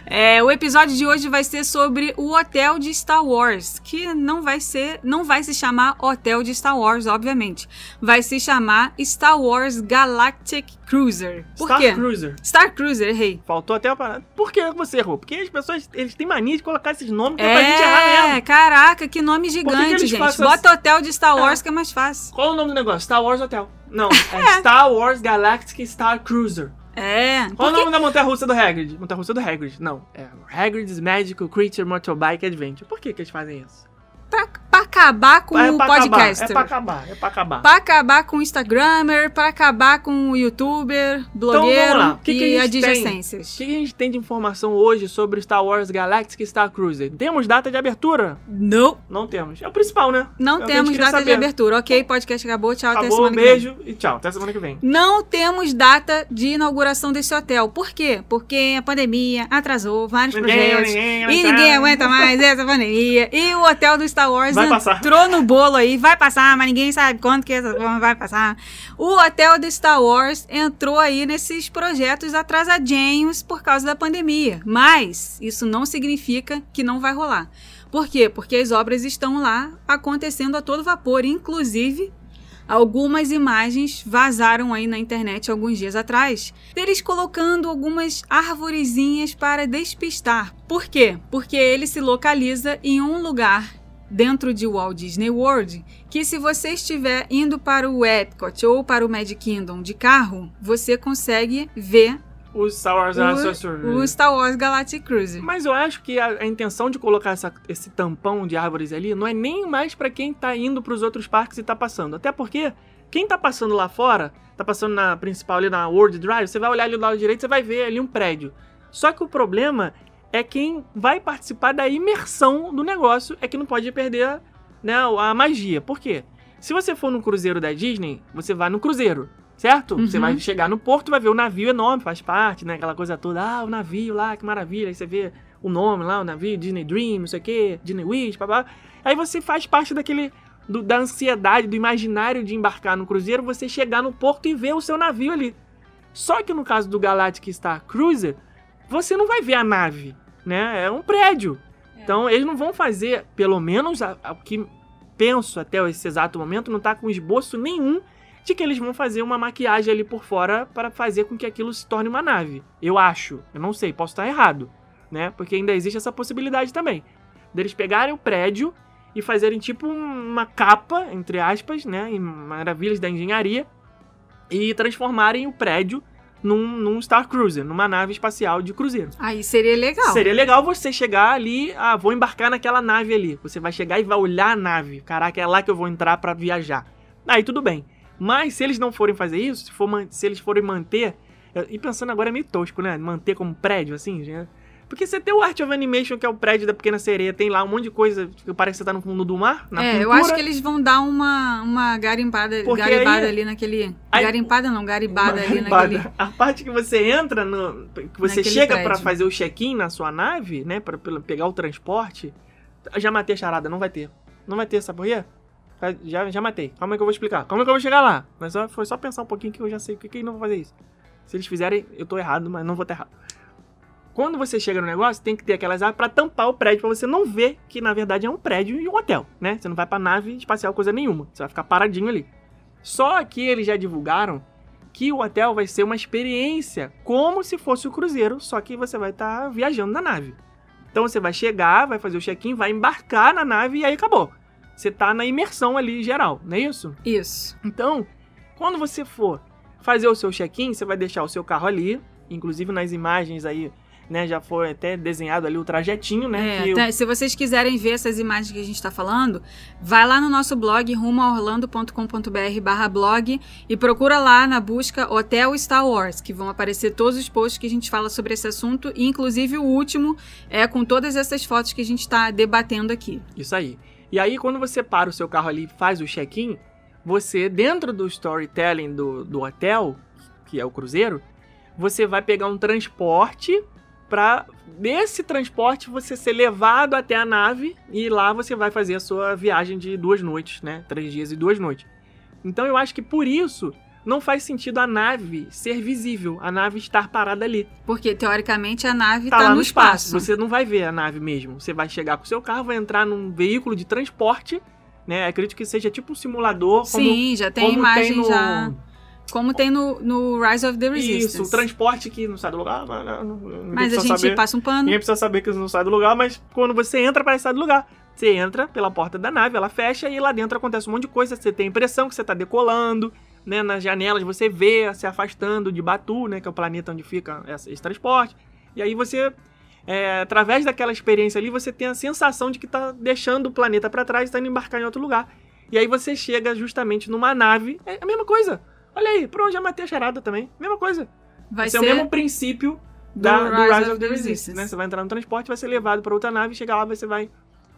É, o episódio de hoje vai ser sobre o hotel de Star Wars, que não vai ser, não vai se chamar Hotel de Star Wars, obviamente. Vai se chamar Star Wars Galactic Cruiser. Por Star quê? Cruiser. Star Cruiser, errei. Faltou até a parada. Por que você errou? Porque as pessoas eles têm mania de colocar esses nomes que é pra gente errar É, mesmo. caraca, que nome que que gigante, eles gente. Bota Hotel de Star É. Wars que é mais fácil. Qual é o nome do negócio? Star Wars Hotel. Não, <laughs> é, Star Wars Galactic Star Cruiser. É. Qual é o porque- nome da montanha-russa do Hagrid? Montanha-russa do Hagrid. Não, é Hagrid's Magical Creature Motorbike Adventure. Por que que eles fazem isso? Pra, pra acabar com é o acabar, podcaster. é pra acabar, é pra acabar. Pra acabar com o Instagrammer, pra acabar com o youtuber, blogueiro Então, vamos lá. O que que e tem? adjacências. O que a gente tem de informação hoje sobre Star Wars Galactic Star Cruiser? Temos data de abertura? Não, Não temos. É o principal, né? não É que temos data de saber. abertura. Ok, podcast acabou. Tchau, até Acabou, semana que vem. beijo e tchau. Até semana que vem. Não temos data de inauguração desse hotel. Por quê? Porque a pandemia atrasou vários Ninguém, projetos. ninguém e ninguém aguenta mais essa pandemia. E o hotel do Star Wars Vai passar. entrou no bolo aí. Vai passar, mas ninguém sabe quando que vai passar. O hotel do Star Wars entrou aí nesses projetos atrasadinhos por causa da pandemia. Mas isso não significa que não vai rolar. Por quê? Porque as obras estão lá acontecendo a todo vapor. Inclusive, Algumas imagens vazaram aí na internet alguns dias atrás, deles colocando algumas arvorezinhas para despistar. Por quê? Porque ele se localiza em um lugar dentro de Walt Disney World, que se você estiver indo para o Epcot ou para o Magic Kingdom de carro, você consegue ver O Star Wars o, o Star Wars Galactic Cruiser. Mas eu acho que a, a intenção de colocar essa- esse tampão de árvores ali não é nem mais pra quem tá indo pros outros parques e tá passando. Até porque Quem tá passando lá fora, tá passando na principal ali na World Drive, você vai olhar ali do lado direito, você vai ver ali um prédio. Só que o problema é quem vai participar da imersão do negócio é que não pode perder né, a magia. Por quê? Se você for no cruzeiro da Disney, você vai no cruzeiro, certo? Uhum. Você vai chegar no porto, vai ver o navio enorme, faz parte, né? Aquela coisa toda. Ah, o navio lá, que maravilha. Aí você vê o nome lá, o navio, Disney Dream, não sei o quê, Disney Wish, papá. Aí você faz parte daquele. do- da ansiedade, do imaginário de embarcar no cruzeiro, você chegar no porto e ver o seu navio ali. Só que no caso do Galactic Star Cruiser, você não vai ver a nave, né? É um prédio. Então eles não vão fazer, pelo menos o que penso até esse exato momento, não tá com esboço nenhum de que eles vão fazer uma maquiagem ali por fora para fazer com que aquilo se torne uma nave. Eu acho. Eu não sei, posso estar errado, né? Porque ainda existe essa possibilidade também. Deles pegarem o prédio e fazerem tipo uma capa, entre aspas, né? Em maravilhas da engenharia e transformarem o prédio num, num Star Cruiser, numa nave espacial de cruzeiro. Aí seria legal. Seria legal você chegar ali, ah, vou embarcar naquela nave ali. Você vai chegar e vai olhar a nave. Caraca, é lá que eu vou entrar pra viajar. Aí tudo bem. Mas se eles não forem fazer isso, se, for se eles forem manter. E pensando agora é meio tosco, né? Manter como prédio, assim, né? Porque você tem o Art of Animation, que é o prédio da Pequena Sereia, tem lá um monte de coisa que parece que você tá no fundo do mar, na é, eu pintura. acho que eles vão dar uma, uma garimpada, Porque garibada aí- ali naquele. aí- garimpada não, garibada ali garibada. naquele. A parte que você entra, no, que você Naquele chega pra fazer o check-in na sua nave, né, Pra pela- pegar o transporte, já matei a charada, não vai ter. Não vai ter, sabe por quê? Já, já matei. Calma aí que eu vou explicar. Calma aí que eu vou chegar lá. Mas só, foi só pensar um pouquinho que eu já sei por que que não vou fazer isso. Se eles fizerem, eu tô errado, mas não vou estar errado. Quando você chega no negócio, tem que ter aquelas árvores pra tampar o prédio, pra você não ver que na verdade é um prédio e um hotel, né? Você não vai pra nave espacial coisa nenhuma. Você vai ficar paradinho ali. Só que eles já divulgaram que o hotel vai ser uma experiência como se fosse o cruzeiro, só que você vai estar viajando na nave. Então você vai chegar, vai fazer o check-in, vai embarcar na nave e aí acabou. Você tá na imersão ali geral, não é isso? Isso. Então, quando você for fazer o seu check-in, você vai deixar o seu carro ali, inclusive nas imagens aí, né, já foi até desenhado ali o trajetinho, né? É, o- tá, se vocês quiserem ver essas imagens que a gente está falando, vai lá no nosso blog rumoaorlando.com.br barra blog e procura lá na busca Hotel Star Wars, que vão aparecer todos os posts que a gente fala sobre esse assunto, e inclusive o último é com todas essas fotos que a gente está debatendo aqui. Isso aí. E aí, quando você para o seu carro ali e faz o check-in, você, dentro do storytelling do, do hotel, que é o cruzeiro, você vai pegar um transporte para desse transporte você ser levado até a nave e lá você vai fazer a sua viagem de duas noites, né? Três dias e duas noites. Então eu acho que por isso não faz sentido a nave ser visível, a nave estar parada ali Porque, teoricamente, a nave tá está lá no espaço. Você não vai ver a nave mesmo. Você vai chegar com o seu carro, vai entrar num veículo de transporte, né? Acredito que seja tipo um simulador. como- Sim, já tem como imagem no- já. Como tem no, no Rise of the Resistance. Isso, o transporte que não sai do lugar. Mas, Mas a gente saber. passa um pano. Ninguém precisa saber que não sai do lugar, mas quando você entra, parece sair do lugar. Você entra pela porta da nave, ela fecha e lá dentro acontece um monte de coisa. Você tem a impressão que você tá decolando, né? Nas janelas você vê se afastando de Batu, né? Que é o planeta onde fica esse, transporte. E aí você, é, através daquela experiência ali, você tem a sensação de que tá deixando o planeta para trás e tá indo embarcar em outro lugar. E aí você chega justamente numa nave. É a mesma coisa. Olha aí, pronto, já matei a charada também. Mesma coisa. Vai Esse ser é o mesmo princípio da, do Rise, of the Resistance, né? Você vai entrar no transporte, vai ser levado para outra nave, chegar lá, você vai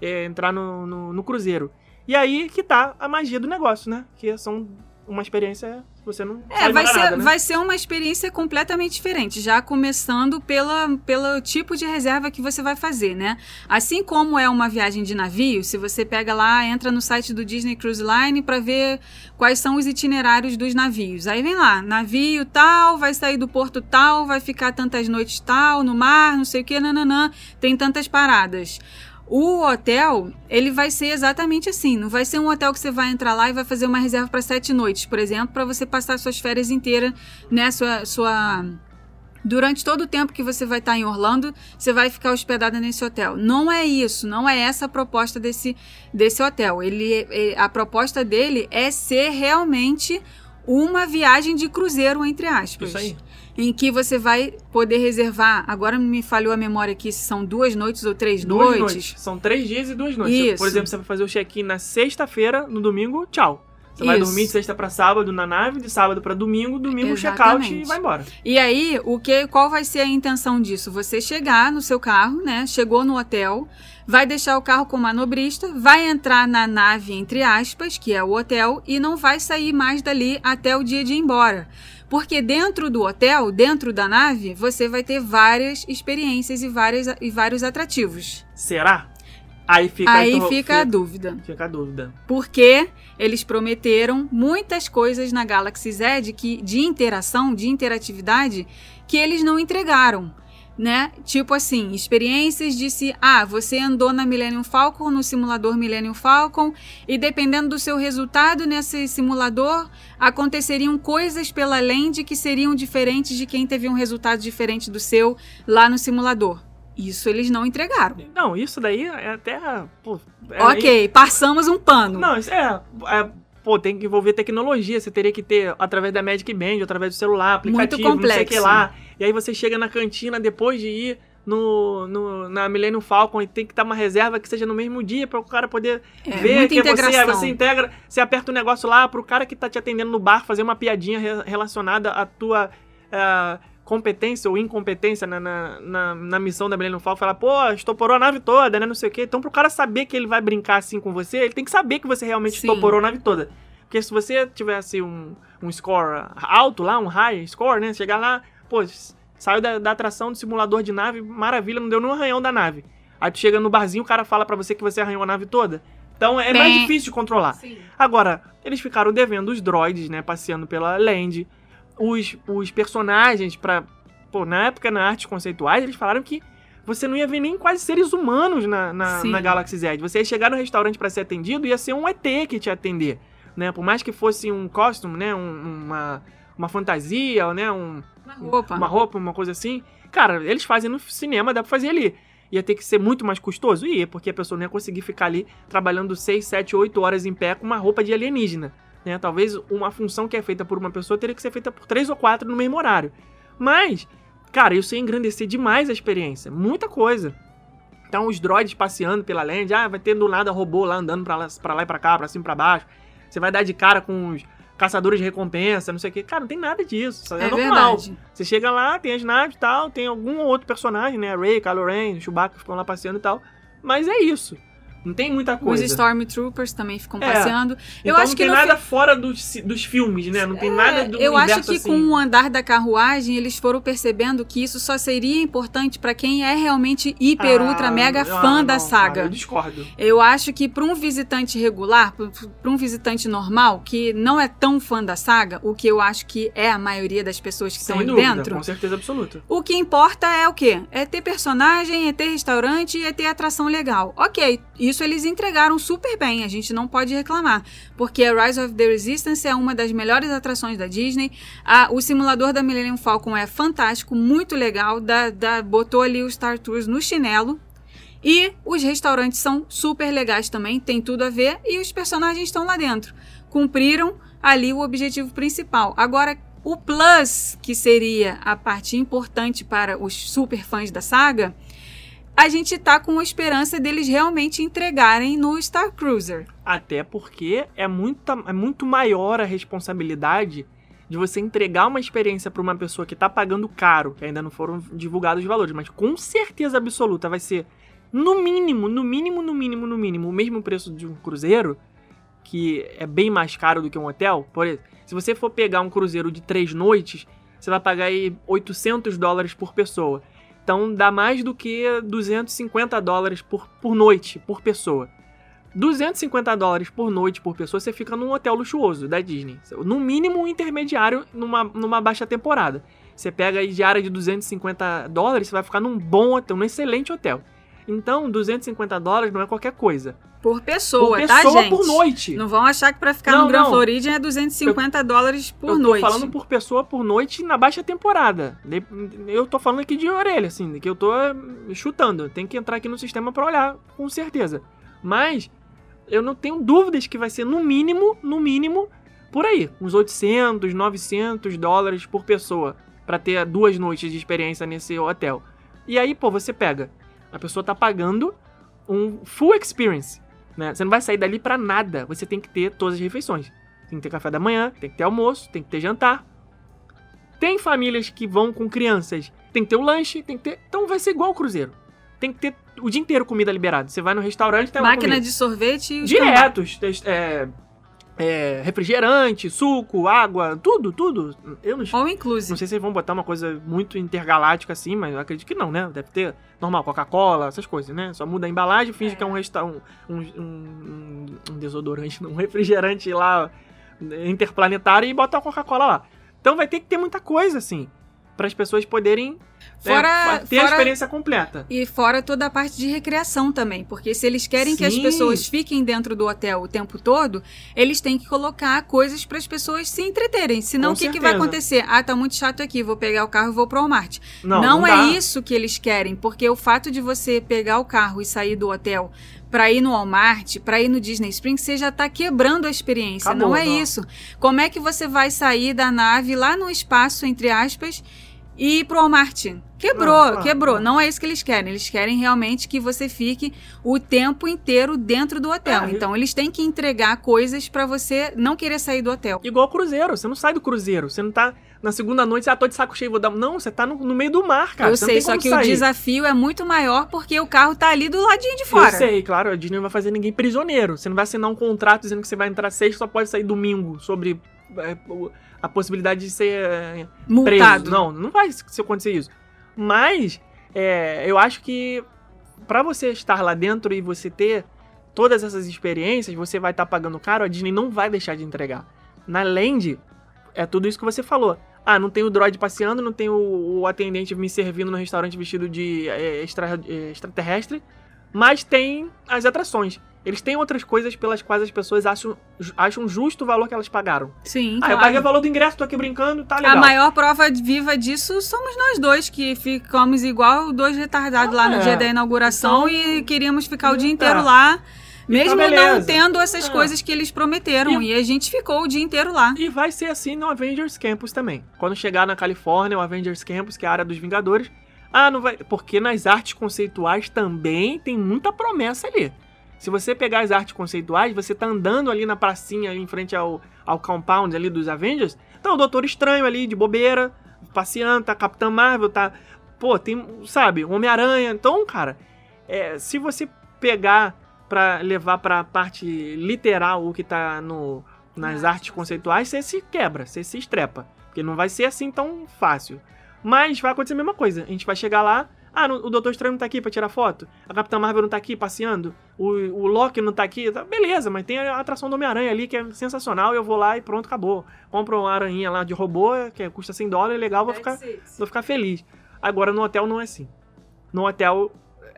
é, entrar no, no, no cruzeiro. E aí que tá a magia do negócio, né? Que são uma experiência você não É, vai ser, nada, né? vai ser uma experiência completamente diferente, já começando pela, pelo tipo de reserva que você vai fazer, né? Assim como é uma viagem de navio, se você pega lá, entra no site do Disney Cruise Line para ver quais são os itinerários dos navios. Aí vem lá, navio tal, vai sair do porto tal, vai ficar tantas noites tal, no mar, não sei o que, nananã, tem tantas paradas. O hotel, ele vai ser exatamente assim. Não vai ser um hotel que você vai entrar lá e vai fazer uma reserva para sete noites, por exemplo, para você passar suas férias inteiras, né? Sua, sua... Durante todo o tempo que você vai estar em Orlando, você vai ficar hospedada nesse hotel. Não é isso, não é essa a proposta desse, desse hotel. Ele, ele- a proposta dele é ser realmente uma viagem de cruzeiro, entre aspas Isso aí. Em que você vai poder reservar. Agora me falhou a memória aqui se são duas noites ou três Duas noites. noites. São três dias e duas noites. Isso. Por exemplo, você vai fazer o check-in na sexta-feira, no domingo, tchau. Você vai Isso. dormir de sexta pra sábado na nave, de sábado pra domingo, domingo check-out e vai embora. E aí, o que, qual vai ser a intenção disso? Você chegar no seu carro, né? Chegou no hotel, vai deixar o carro com o manobrista, vai entrar na nave, entre aspas, que é o hotel, e não vai sair mais dali até o dia de ir embora. Porque dentro do hotel, dentro da nave, você vai ter várias experiências e, várias, e vários atrativos. Será? Aí fica, aí então, fica a fica, dúvida. fica a dúvida. Porque eles prometeram muitas coisas na Galaxy Z que, de interação, de interatividade, que eles não entregaram. Né? Tipo assim, experiências de se, ah, você andou na Millennium Falcon, no simulador Millennium Falcon, e dependendo do seu resultado nesse simulador, aconteceriam coisas pela land que seriam diferentes de quem teve um resultado diferente do seu lá no simulador. Isso eles não entregaram. Não, isso daí é até. Pô, é- ok, passamos um pano. Não, isso é, é- Pô, tem que envolver tecnologia. Você teria que ter através da Magic Band, através do celular, aplicativo, não sei o que complexo. lá. E aí você chega na cantina depois de ir no, no- na Millennium Falcon e tem que estar uma reserva que seja no mesmo dia para o cara poder É, ver que é você. Aí você integra, você aperta o negócio lá pro cara que tá te atendendo no bar fazer uma piadinha re- relacionada à tua ah, competência ou incompetência na, na, na, na missão da Millennium Falcon. Falar, pô, estoporou a nave toda, né? Não sei o quê. Então, pro cara saber que ele vai brincar assim com você, ele tem que saber que você realmente Sim. estoporou a nave toda. Porque se você tivesse um, um score alto lá, um high score, né? Chegar lá, pô, saiu da, da atração do simulador de nave, maravilha, não deu nenhum arranhão da nave. Aí tu chega no barzinho, o cara fala pra você que você arranhou a nave toda. Então é mais difícil de controlar. Agora, eles ficaram devendo os droids, né? Passeando pela land. Os, os personagens, pra. Pô, na época, na artes conceituais, eles falaram que você não ia ver nem quase seres humanos na, na, na Galaxy Z. Você ia chegar no restaurante pra ser atendido, ia ser um ET que te atender. Né? Por mais que fosse um costume, né? Um- uma, uma fantasia, né? Um, Uma roupa. uma roupa, uma coisa assim. Cara, eles fazem no cinema, dá pra fazer ali. Ia ter que ser muito mais custoso? Ia, porque a pessoa não ia conseguir ficar ali trabalhando 6, 7, 8 horas em pé com uma roupa de alienígena. Né? Talvez uma função que é feita por uma pessoa teria que ser feita por três ou quatro no mesmo horário. Mas, cara, isso ia engrandecer demais a experiência. Muita coisa. Então, os droids passeando pela land, ah, vai ter do nada robô lá andando pra lá, pra lá e pra cá, pra cima e pra baixo. Você vai dar de cara com os caçadores de recompensa, não sei o que. Cara, não tem nada disso. Isso é, É normal. verdade. Você chega lá, tem as naves e tal, tem algum outro personagem, né? Ray, Kylo Ren, Chewbacca ficam lá passeando e tal. Mas é isso. Não tem muita Os coisa. Stormtroopers também ficam É. passeando. Então eu acho não que tem nada fora dos, dos filmes, né? Não tem nada do eu acho que assim. com o andar da carruagem eles foram percebendo que isso só seria importante pra quem é realmente hiper, Ah, ultra, mega ah, fã não, da cara, saga. eu discordo. Eu acho que para um visitante regular, para um visitante normal, que não é tão fã da saga, o que eu acho que é a maioria das pessoas que estão Sem dúvida, dentro, com certeza absoluta. o que importa é o quê? É ter personagem, é ter restaurante e é ter atração legal. Ok, isso eles entregaram super bem, a gente não pode reclamar. Porque a Rise of the Resistance é uma das melhores atrações da Disney. A- o simulador da Millennium Falcon é fantástico, muito legal. Da, da- botou ali o Star Tours no chinelo. E os restaurantes são super legais também, tem tudo a ver. E os personagens estão lá dentro. Cumpriram ali o objetivo principal. Agora, o Plus, que seria a parte importante para os super fãs da saga, a gente tá com a esperança deles realmente entregarem no Star Cruiser. Até porque é, muita, é muito maior a responsabilidade de você entregar uma experiência para uma pessoa que tá pagando caro, que ainda não foram divulgados os valores, mas com certeza absoluta vai ser no mínimo, no mínimo, no mínimo, no mínimo, o mesmo preço de um cruzeiro, que é bem mais caro do que um hotel. Por exemplo, se você for pegar um cruzeiro de três noites, você vai pagar aí 800 dólares por pessoa. Então dá mais do que 250 dólares por, por noite, por pessoa. 250 dólares por noite por pessoa, você fica num hotel luxuoso da Disney. No mínimo um intermediário numa, numa baixa temporada. Você pega aí diária de 250 dólares, você vai ficar num bom hotel, num excelente hotel. Então, 250 dólares não é qualquer coisa. Por pessoa, por tá, pessoa gente? por noite. Não vão achar que pra ficar Não, no Grand não. Floridian é 250 dólares por eu tô noite. falando por pessoa por noite na baixa temporada. Eu tô falando aqui de orelha, assim, que eu tô eh, chutando. Tem que entrar aqui no sistema pra olhar, com certeza. Mas eu não tenho dúvidas que vai ser no mínimo, no mínimo, por aí, uns 800, 900 dólares por pessoa pra ter duas noites de experiência nesse hotel. E aí, pô, você pega, a pessoa tá pagando um full experience, né? Você não vai sair dali pra nada, você tem que ter todas as refeições. Tem que ter café da manhã, tem que ter almoço, tem que ter jantar. Tem famílias que vão com crianças, tem que ter o lanche, tem que ter. Então vai ser igual ao cruzeiro. Tem que ter o dia inteiro comida liberada. Você vai no restaurante, tem uma Máquina comida. de sorvete e os Diretos. É, é, refrigerante, suco, água, tudo, tudo. Eu não, All não inclusive. sei se eles vão botar uma coisa muito intergaláctica assim, mas eu acredito que não, né? Deve ter normal, Coca-Cola, essas coisas, né? Só muda a embalagem, finge que é um, resta um, um, um, desodorante, <laughs> um refrigerante lá interplanetário e bota a Coca-Cola lá. Então vai ter que ter muita coisa, assim, para as pessoas poderem né, Fora- ter a fora- experiência completa. E fora toda a parte de recreação também, porque se eles querem que as Sim. pessoas fiquem dentro do hotel o tempo todo, eles têm que colocar coisas para as pessoas se entreterem. Senão, o que, que vai acontecer? Ah, tá muito chato aqui, vou pegar o carro e vou pro Walmart. Não, Não, não é dá. isso que eles querem, porque o fato de você pegar o carro e sair do hotel pra ir no Walmart, pra ir no Disney Springs, você já tá quebrando a experiência. Acabou, não é não. isso. Como é que você vai sair da nave lá no espaço, entre aspas, e pro Walmart? Quebrou, quebrou. não. É isso que eles querem. Eles querem realmente que você fique o tempo inteiro dentro do hotel. É, então, eles têm que entregar coisas pra você não querer sair do hotel. Igual o cruzeiro, você não sai do cruzeiro, você não tá na segunda noite, ah, tô de saco cheio, vou dar. Não, você tá no, no meio do mar, cara. Eu você sei, só que sair. o desafio é muito maior porque o carro tá ali do ladinho de fora. Eu sei, claro, a Disney não vai fazer ninguém prisioneiro. Você não vai assinar um contrato dizendo que você vai entrar sexta só pode sair domingo sobre é, a possibilidade de ser é, Multado. preso. Não, não vai se acontecer isso. Mas é, eu acho que pra você estar lá dentro e você ter todas essas experiências, você vai estar pagando caro, a Disney não vai deixar de entregar. Na Land, é tudo isso que você falou. Ah, não tem o droid passeando, não tem o, o atendente me servindo no restaurante vestido de é, extra- é, extraterrestre, mas tem as atrações. Eles têm outras coisas pelas quais as pessoas acham, acham justo o valor que elas pagaram. Sim, Ah, eu claro. paguei o valor do ingresso, tô aqui brincando, tá legal. A maior prova viva disso somos nós dois, que ficamos igual dois retardados lá no É. dia da inauguração Então, e queríamos ficar o dia inteiro lá, mesmo não beleza. tendo essas É. coisas que eles prometeram. E- E... a gente ficou o dia inteiro lá. E vai ser assim no Avengers Campus também. Quando chegar na Califórnia, o Avengers Campus, que é a área dos Vingadores. Ah, não vai. Porque nas artes conceituais também tem muita promessa ali. Se você pegar as artes conceituais, você tá andando ali na pracinha, ali em frente ao, ao compound ali dos Avengers. Tá o Doutor Estranho ali, de bobeira, passeando, tá Capitã Marvel, tá. Pô, tem, sabe, Homem-Aranha. Então, cara, é, se você pegar pra levar pra parte literal o que tá no, nas artes conceituais, você se quebra, você se estrepa. Porque não vai ser assim tão fácil. Mas vai acontecer a mesma coisa. A gente vai chegar lá. Ah, o Doutor Estranho não tá aqui pra tirar foto. A Capitã Marvel não tá aqui passeando. O, o Loki não tá aqui. Tá- beleza, mas tem a atração do Homem-Aranha ali que é sensacional. Eu vou lá e pronto, acabou. Compro uma aranha lá de robô, que custa 100 dólares, legal, vou ficar, vou ficar feliz. Agora no hotel não é assim. No hotel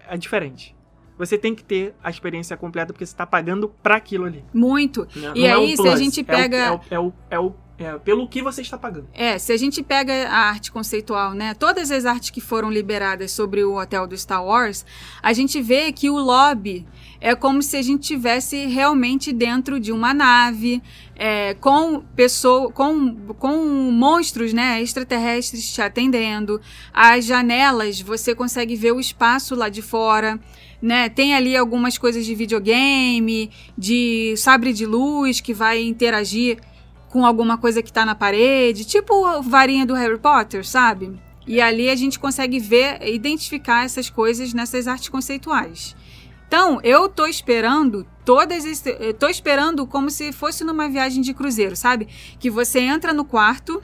é diferente. Você tem que ter a experiência completa porque você tá pagando pra aquilo ali. Muito. né? E Não é um aí, se a plus, gente é o- pega- É, o, é, o, é, o, é pelo que você está pagando. É, se a gente pega a arte conceitual, né? Todas as artes que foram liberadas sobre o hotel do Star Wars, a gente vê que o lobby é como se a gente tivesse realmente dentro de uma nave, é, com pessoa, com, com monstros, né? Extraterrestres te atendendo. As janelas, você consegue ver o espaço lá de fora. Né, tem ali algumas coisas de videogame, de sabre de luz que vai interagir com alguma coisa que tá na parede, tipo varinha do Harry Potter, sabe? E ali a gente consegue ver, identificar essas coisas nessas artes conceituais. Então, eu tô esperando todas esse, eu tô esperando como se fosse numa viagem de cruzeiro, sabe? Que você entra no quarto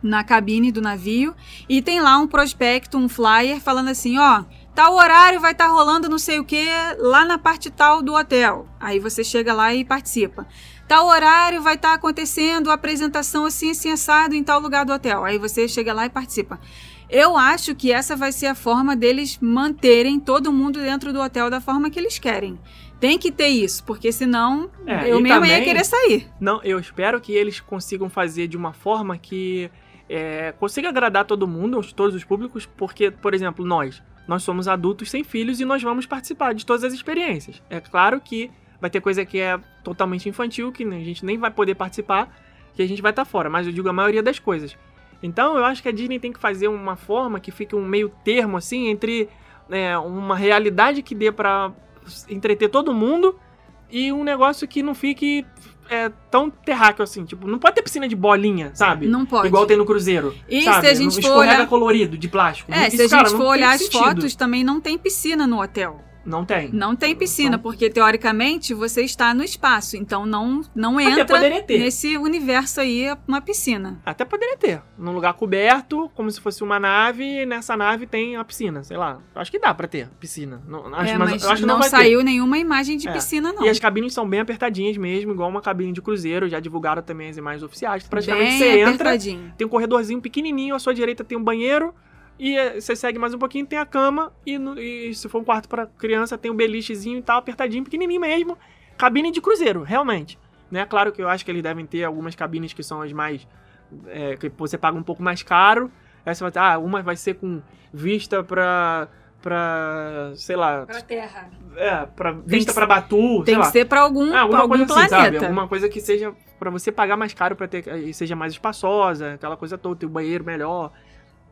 na cabine do navio e tem lá um prospecto, um flyer falando assim, ó, tal horário vai estar rolando não sei o que lá na parte tal do hotel. Aí você chega lá e participa. Tal horário vai estar acontecendo a apresentação assim, assim, assado em tal lugar do hotel. Aí você chega lá e participa. Eu acho que essa vai ser a forma deles manterem todo mundo dentro do hotel da forma que eles querem. Tem que ter isso, porque senão É, eu mesmo ia também- querer sair. Não, eu espero que eles consigam fazer de uma forma que é, consiga agradar todo mundo, os- todos os públicos, porque, por exemplo, nós, nós somos adultos sem filhos e nós vamos participar de todas as experiências. É claro que vai ter coisa que é totalmente infantil, que a gente nem vai poder participar, que a gente vai estar fora, mas eu digo a maioria das coisas. Então eu acho que a Disney tem que fazer uma forma que fique um meio termo, assim, entre é, uma realidade que dê pra entreter todo mundo e um negócio que não fique é, tão terráqueo assim. Tipo, não pode ter piscina de bolinha, sabe? Não pode. Igual tem no Cruzeiro. E sabe? se a gente Não for escorrega olhar- colorido, de plástico. É, Isso, se a cara, gente não for olhar as sentido. fotos, também não tem piscina no hotel. Não tem. Não tem piscina, Então- porque teoricamente você está no espaço, então não, não entra nesse universo aí uma piscina. Até poderia ter. Num lugar coberto, como se fosse uma nave, e nessa nave tem a piscina, sei lá. Acho que dá pra ter piscina. Não, acho, É, mas, mas acho que não, não vai ter. saiu nenhuma imagem de É. piscina, não. E as cabines são bem apertadinhas mesmo, igual uma cabine de cruzeiro. Já divulgaram também as imagens oficiais. Praticamente Bem você entra, tem um corredorzinho pequenininho, à sua direita tem um banheiro. E eh, você segue mais um pouquinho, tem a cama. E, no- e se for um quarto pra criança, tem um belichezinho e tal, apertadinho, pequenininho mesmo. Cabine de cruzeiro, realmente. Né? Claro que eu acho que eles devem ter algumas cabines que são as mais. eh, que você paga um pouco mais caro. Aí você vai ter, ah, uma vai ser com vista pra. pra. sei lá. terra. É, pra, vista que pra Batu, sei Tem lá. que ser pra algum, pra alguma algum coisa assim, sabe? planeta. Alguma coisa que seja pra você pagar mais caro pra ter e seja mais espaçosa, aquela coisa toda, ter o banheiro melhor.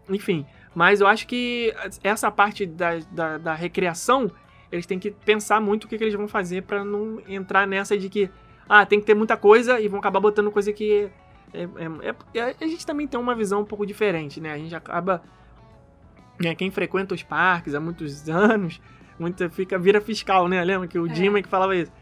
Enfim. Mas eu acho que essa parte da, da, da recreação, eles têm que pensar muito o que, que eles vão fazer pra não entrar nessa de que, ah, tem que ter muita coisa e vão acabar botando coisa que. É, é- é- a gente também tem uma visão um pouco diferente, né? A gente acaba. Né, quem frequenta os parques há muitos <laughs> anos, muita, fica, vira fiscal, né? Lembra que o É. Dima que falava isso?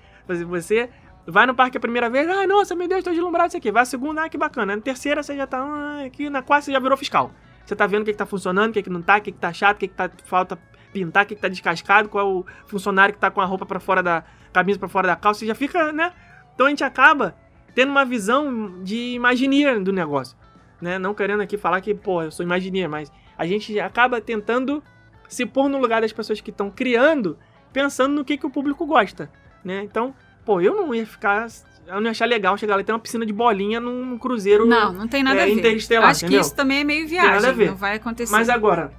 Você- vai no parque a primeira vez, ah, nossa, meu Deus, tô deslumbrado isso aqui. Vai a segunda, ah, que bacana. Na terceira você já tá, ah, aqui. Na quarta você já virou fiscal. Você tá vendo o que, que tá funcionando, o que, que não tá, o que, que tá chato, o que, que tá falta pintar, o que, que tá descascado, qual é o funcionário que tá com a roupa pra fora da camisa pra fora da calça, você já fica, né? Então a gente acaba tendo uma visão de imagineer do negócio, né? Não querendo aqui falar que, pô, eu sou imagineer, mas a gente acaba tentando se pôr no lugar das pessoas que estão criando, pensando no que, que o público gosta, né? Então, pô, eu não ia ficar, eu não ia achar legal chegar lá e ter uma piscina de bolinha num cruzeiro Não, não tem nada é, a ver. interestelar, Acho entendeu? que isso também é meio nada a viagem. ver. Não vai acontecer. Mas agora,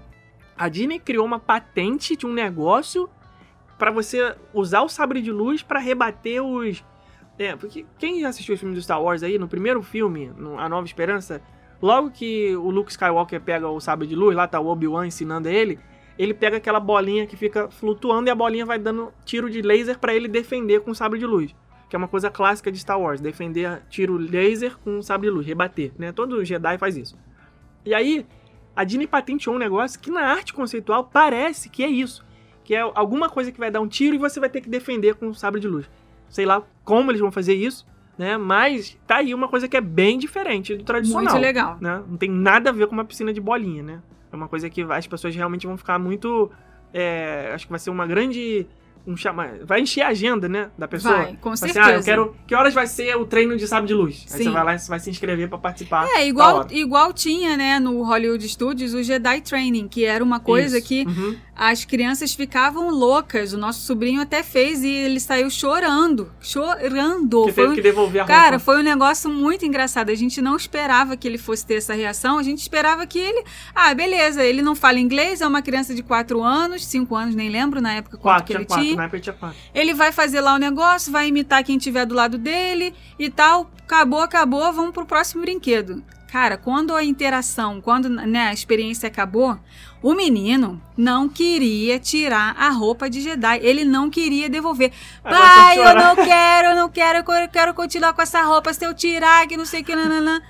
a Disney criou uma patente de um negócio pra você usar o sabre de luz pra rebater os. É, porque quem assistiu o filme do Star Wars aí, no primeiro filme, no A Nova Esperança, logo que o Luke Skywalker pega o sabre de luz, lá tá o Obi-Wan ensinando ele, ele pega aquela bolinha que fica flutuando e a bolinha vai dando tiro de laser pra ele defender com o sabre de luz. Que é uma coisa clássica de Star Wars, defender tiro laser com sabre de luz, rebater, né? Todo Jedi faz isso. E aí, a Disney patenteou um negócio que na arte conceitual parece que é isso. Que é alguma coisa que vai dar um tiro e você vai ter que defender com um sabre de luz. Sei lá como eles vão fazer isso, né? Mas tá aí uma coisa que é bem diferente do tradicional. Muito legal. Né? Não tem nada a ver com uma piscina de bolinha, né? É uma coisa que as pessoas realmente vão ficar muito. é, acho que vai ser uma grande. Um vai encher a agenda, né? Da pessoa. Vai, com certeza. ah, eu quero. Que horas vai ser o treino de sabre de luz? Aí Sim. você vai lá e vai se inscrever pra participar. É, igual, igual tinha, né, no Hollywood Studios, o Jedi Training, que era uma coisa Isso. que Uhum. as crianças ficavam loucas. O nosso sobrinho até fez e ele saiu chorando. Chorando. Que Foi teve um- que devolver a roupa. Cara, foi um negócio muito engraçado. A gente não esperava que ele fosse ter essa reação. A gente esperava que ele. Ah, beleza, ele não fala inglês, é uma criança de 4 anos, 5 anos, nem lembro na época quanto quatro, que ele tinha. Ele vai fazer lá o negócio, vai imitar quem tiver do lado dele e tal. Acabou, acabou, vamos pro próximo brinquedo. Cara, quando a interação, quando né, a experiência acabou, o menino não queria tirar a roupa de Jedi. Ele não queria devolver. Agora Pai, eu não quero, eu não quero, eu quero continuar com essa roupa. Se eu tirar, que não sei o que, nananã.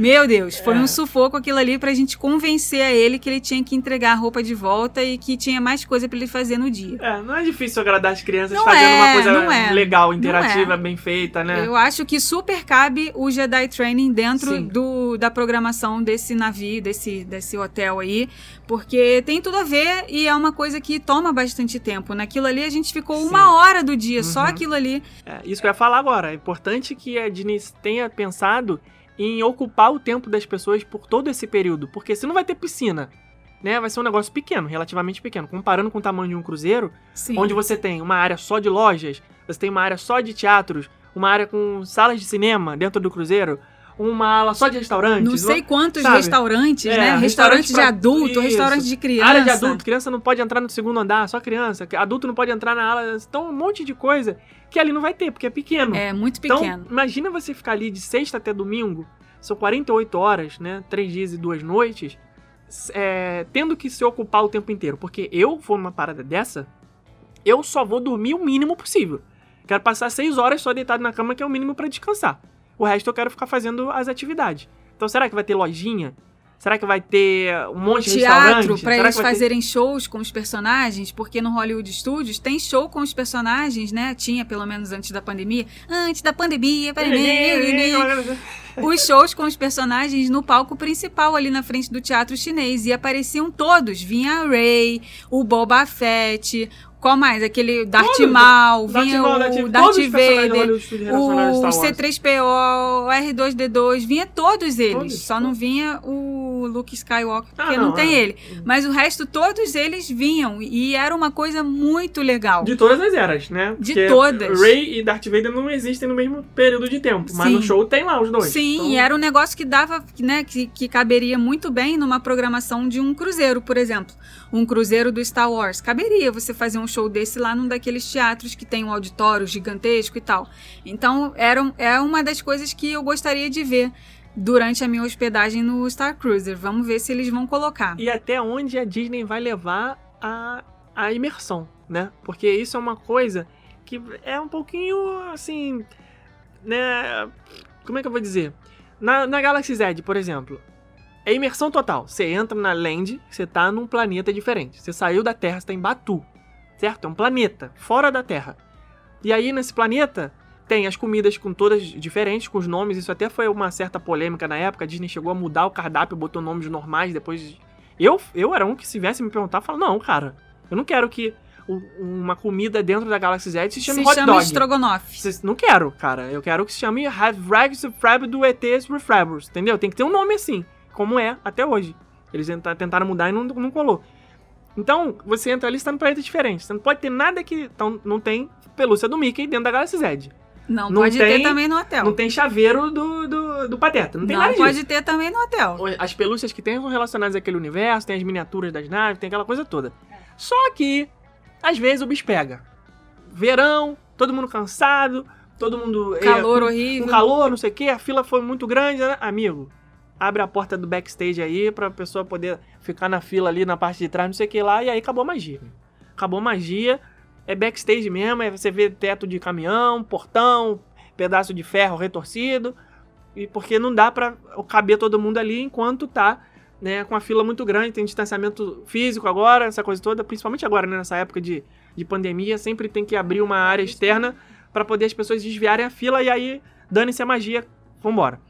Meu Deus, foi É. um sufoco aquilo ali pra gente convencer a ele que ele tinha que entregar a roupa de volta e que tinha mais coisa pra ele fazer no dia. É, não é difícil agradar as crianças Não fazendo é, uma coisa é. legal, interativa, é. bem feita, né? Eu acho que super cabe o Jedi Training dentro Sim. do, da programação desse navio, desse, desse hotel aí, porque tem tudo a ver e é uma coisa que toma bastante tempo. Naquilo ali a gente ficou Sim. uma hora do dia, só Uhum. aquilo ali. É, isso que eu ia falar agora. É importante que a Disney tenha pensado em ocupar o tempo das pessoas por todo esse período. Porque se não vai ter piscina, né? Vai ser um negócio pequeno, relativamente pequeno. Comparando com o tamanho de um cruzeiro, Sim. onde você tem uma área só de lojas, você tem uma área só de teatros, uma área com salas de cinema dentro do cruzeiro, uma ala só de restaurantes. Não sei quantos sabe? restaurantes, É, né? restaurante Restaurante de pra- adulto, isso. restaurante de criança. Área de adulto, criança não pode entrar no segundo andar, só criança. Adulto não pode entrar na ala. Então, um monte de coisa que ali não vai ter, porque é pequeno. É, muito então, pequeno. imagina você ficar ali de sexta até domingo, são 48 horas, né? Três dias e duas noites, é, tendo que se ocupar o tempo inteiro. Porque eu vou numa parada dessa, eu só vou dormir o mínimo possível. Quero passar seis horas só deitado na cama, que é o mínimo pra descansar. O resto eu quero ficar fazendo as atividades. Então será que vai ter lojinha? Será que vai ter um monte de teatro Será eles vai ter- fazerem shows com os personagens, porque no Hollywood Studios tem show com os personagens, né? Tinha pelo menos antes da pandemia. Antes da pandemia, pandemia, os shows com os personagens no palco principal ali na frente do teatro chinês e apareciam todos. Vinha a Ray, o Boba Fett, qual mais? Aquele Darth Todos, Maul, Darth vinha Maul, o Darth- Darth Vader. O Star Wars. C3PO, o R2D2, vinha todos eles. Todos, só não vinha o Luke Skywalker, Ah, porque não, não, tem é. ele. Mas o resto, todos eles vinham. E era uma coisa muito legal. De todas as eras, né? De Porque todas. Rey e Darth Vader não existem no mesmo período de tempo. Mas Sim. no show tem lá os dois. Sim, Então, e era um negócio que dava, né, que, que caberia muito bem numa programação de um cruzeiro, por exemplo. Um cruzeiro do Star Wars. Caberia você fazer um show desse lá num daqueles teatros que tem um auditório gigantesco e tal. Então, era, é uma das coisas que eu gostaria de ver durante a minha hospedagem no Star Cruiser. Vamos ver se eles vão colocar. E até onde a Disney vai levar a, a imersão, né? Porque isso é uma coisa que é um pouquinho assim. Né? Como é que eu vou dizer? Na, na Galaxy Z, por exemplo, é imersão total. Você entra na land, você tá num planeta diferente. Você saiu da Terra, você tá em Batu. Certo? É um planeta, fora da Terra. E aí, nesse planeta, tem as comidas com todas diferentes, com os nomes. Isso até foi uma certa polêmica na época. A Disney chegou a mudar o cardápio, botou nomes normais. Depois. Eu, eu era um que, se viesse me perguntar, falava: Não, cara, eu não quero que uma comida dentro da Galaxy Z se chame se hot chama dog. Strogonoff. Vocês- Não quero, cara. Eu quero que se chame Have Rags Frab do ET's Refrabbers, entendeu? Tem que ter um nome assim, como é até hoje. Eles tenta- tentaram mudar e não, não colou. Então, você entra ali e está num planeta diferente. Você não pode ter nada que. Então, não tem pelúcia do Mickey dentro da Galaxy Z. Não, Não pode tem- ter também no hotel. Não tem chaveiro do, do, do Pateta. Não tem Não nada disso. pode ter também no hotel. As pelúcias que tem são relacionadas àquele universo, tem as miniaturas das naves, tem aquela coisa toda. Só que, às vezes, o bicho pega. Verão, todo mundo cansado, todo mundo. é, Calor com- horrível. com calor, não sei o que, a fila foi muito grande, né? Amigo, abre a porta do backstage aí pra pessoa poder ficar na fila ali na parte de trás, não sei o que lá, e aí acabou a magia. Acabou a magia, é backstage mesmo, aí você vê teto de caminhão, portão, pedaço de ferro retorcido, e porque não dá pra caber todo mundo ali enquanto tá, né, com a fila muito grande, tem distanciamento físico agora, essa coisa toda, principalmente agora, né, nessa época de, de pandemia, sempre tem que abrir uma área externa pra poder as pessoas desviarem a fila e aí dane-se a magia, vambora.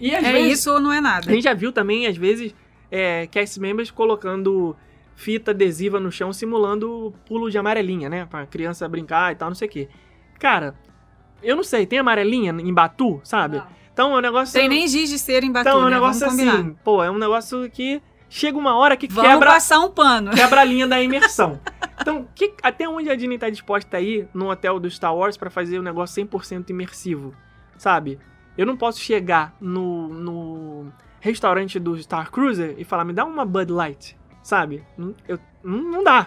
E às É vezes, isso ou não é nada. a gente já viu também, às vezes, é, cast members colocando fita adesiva no chão simulando pulo de amarelinha, né? Pra criança brincar e tal, não sei o quê. Cara, eu não sei, tem amarelinha em Batu, sabe? Não. Então é um negócio. Tem nem giz de cera em Batu, Então é um né? negócio Vamos combinar. assim, pô, é um negócio que chega uma hora que Vamos quebra, passar um pano. quebra a linha da <laughs> imersão. Então, que- até onde a Disney tá disposta a ir no hotel do Star Wars pra fazer um negócio 100% imersivo, sabe? Eu não posso chegar no, no restaurante do Star Cruiser e falar, me dá uma Bud Light, sabe? Não, eu, não, não dá,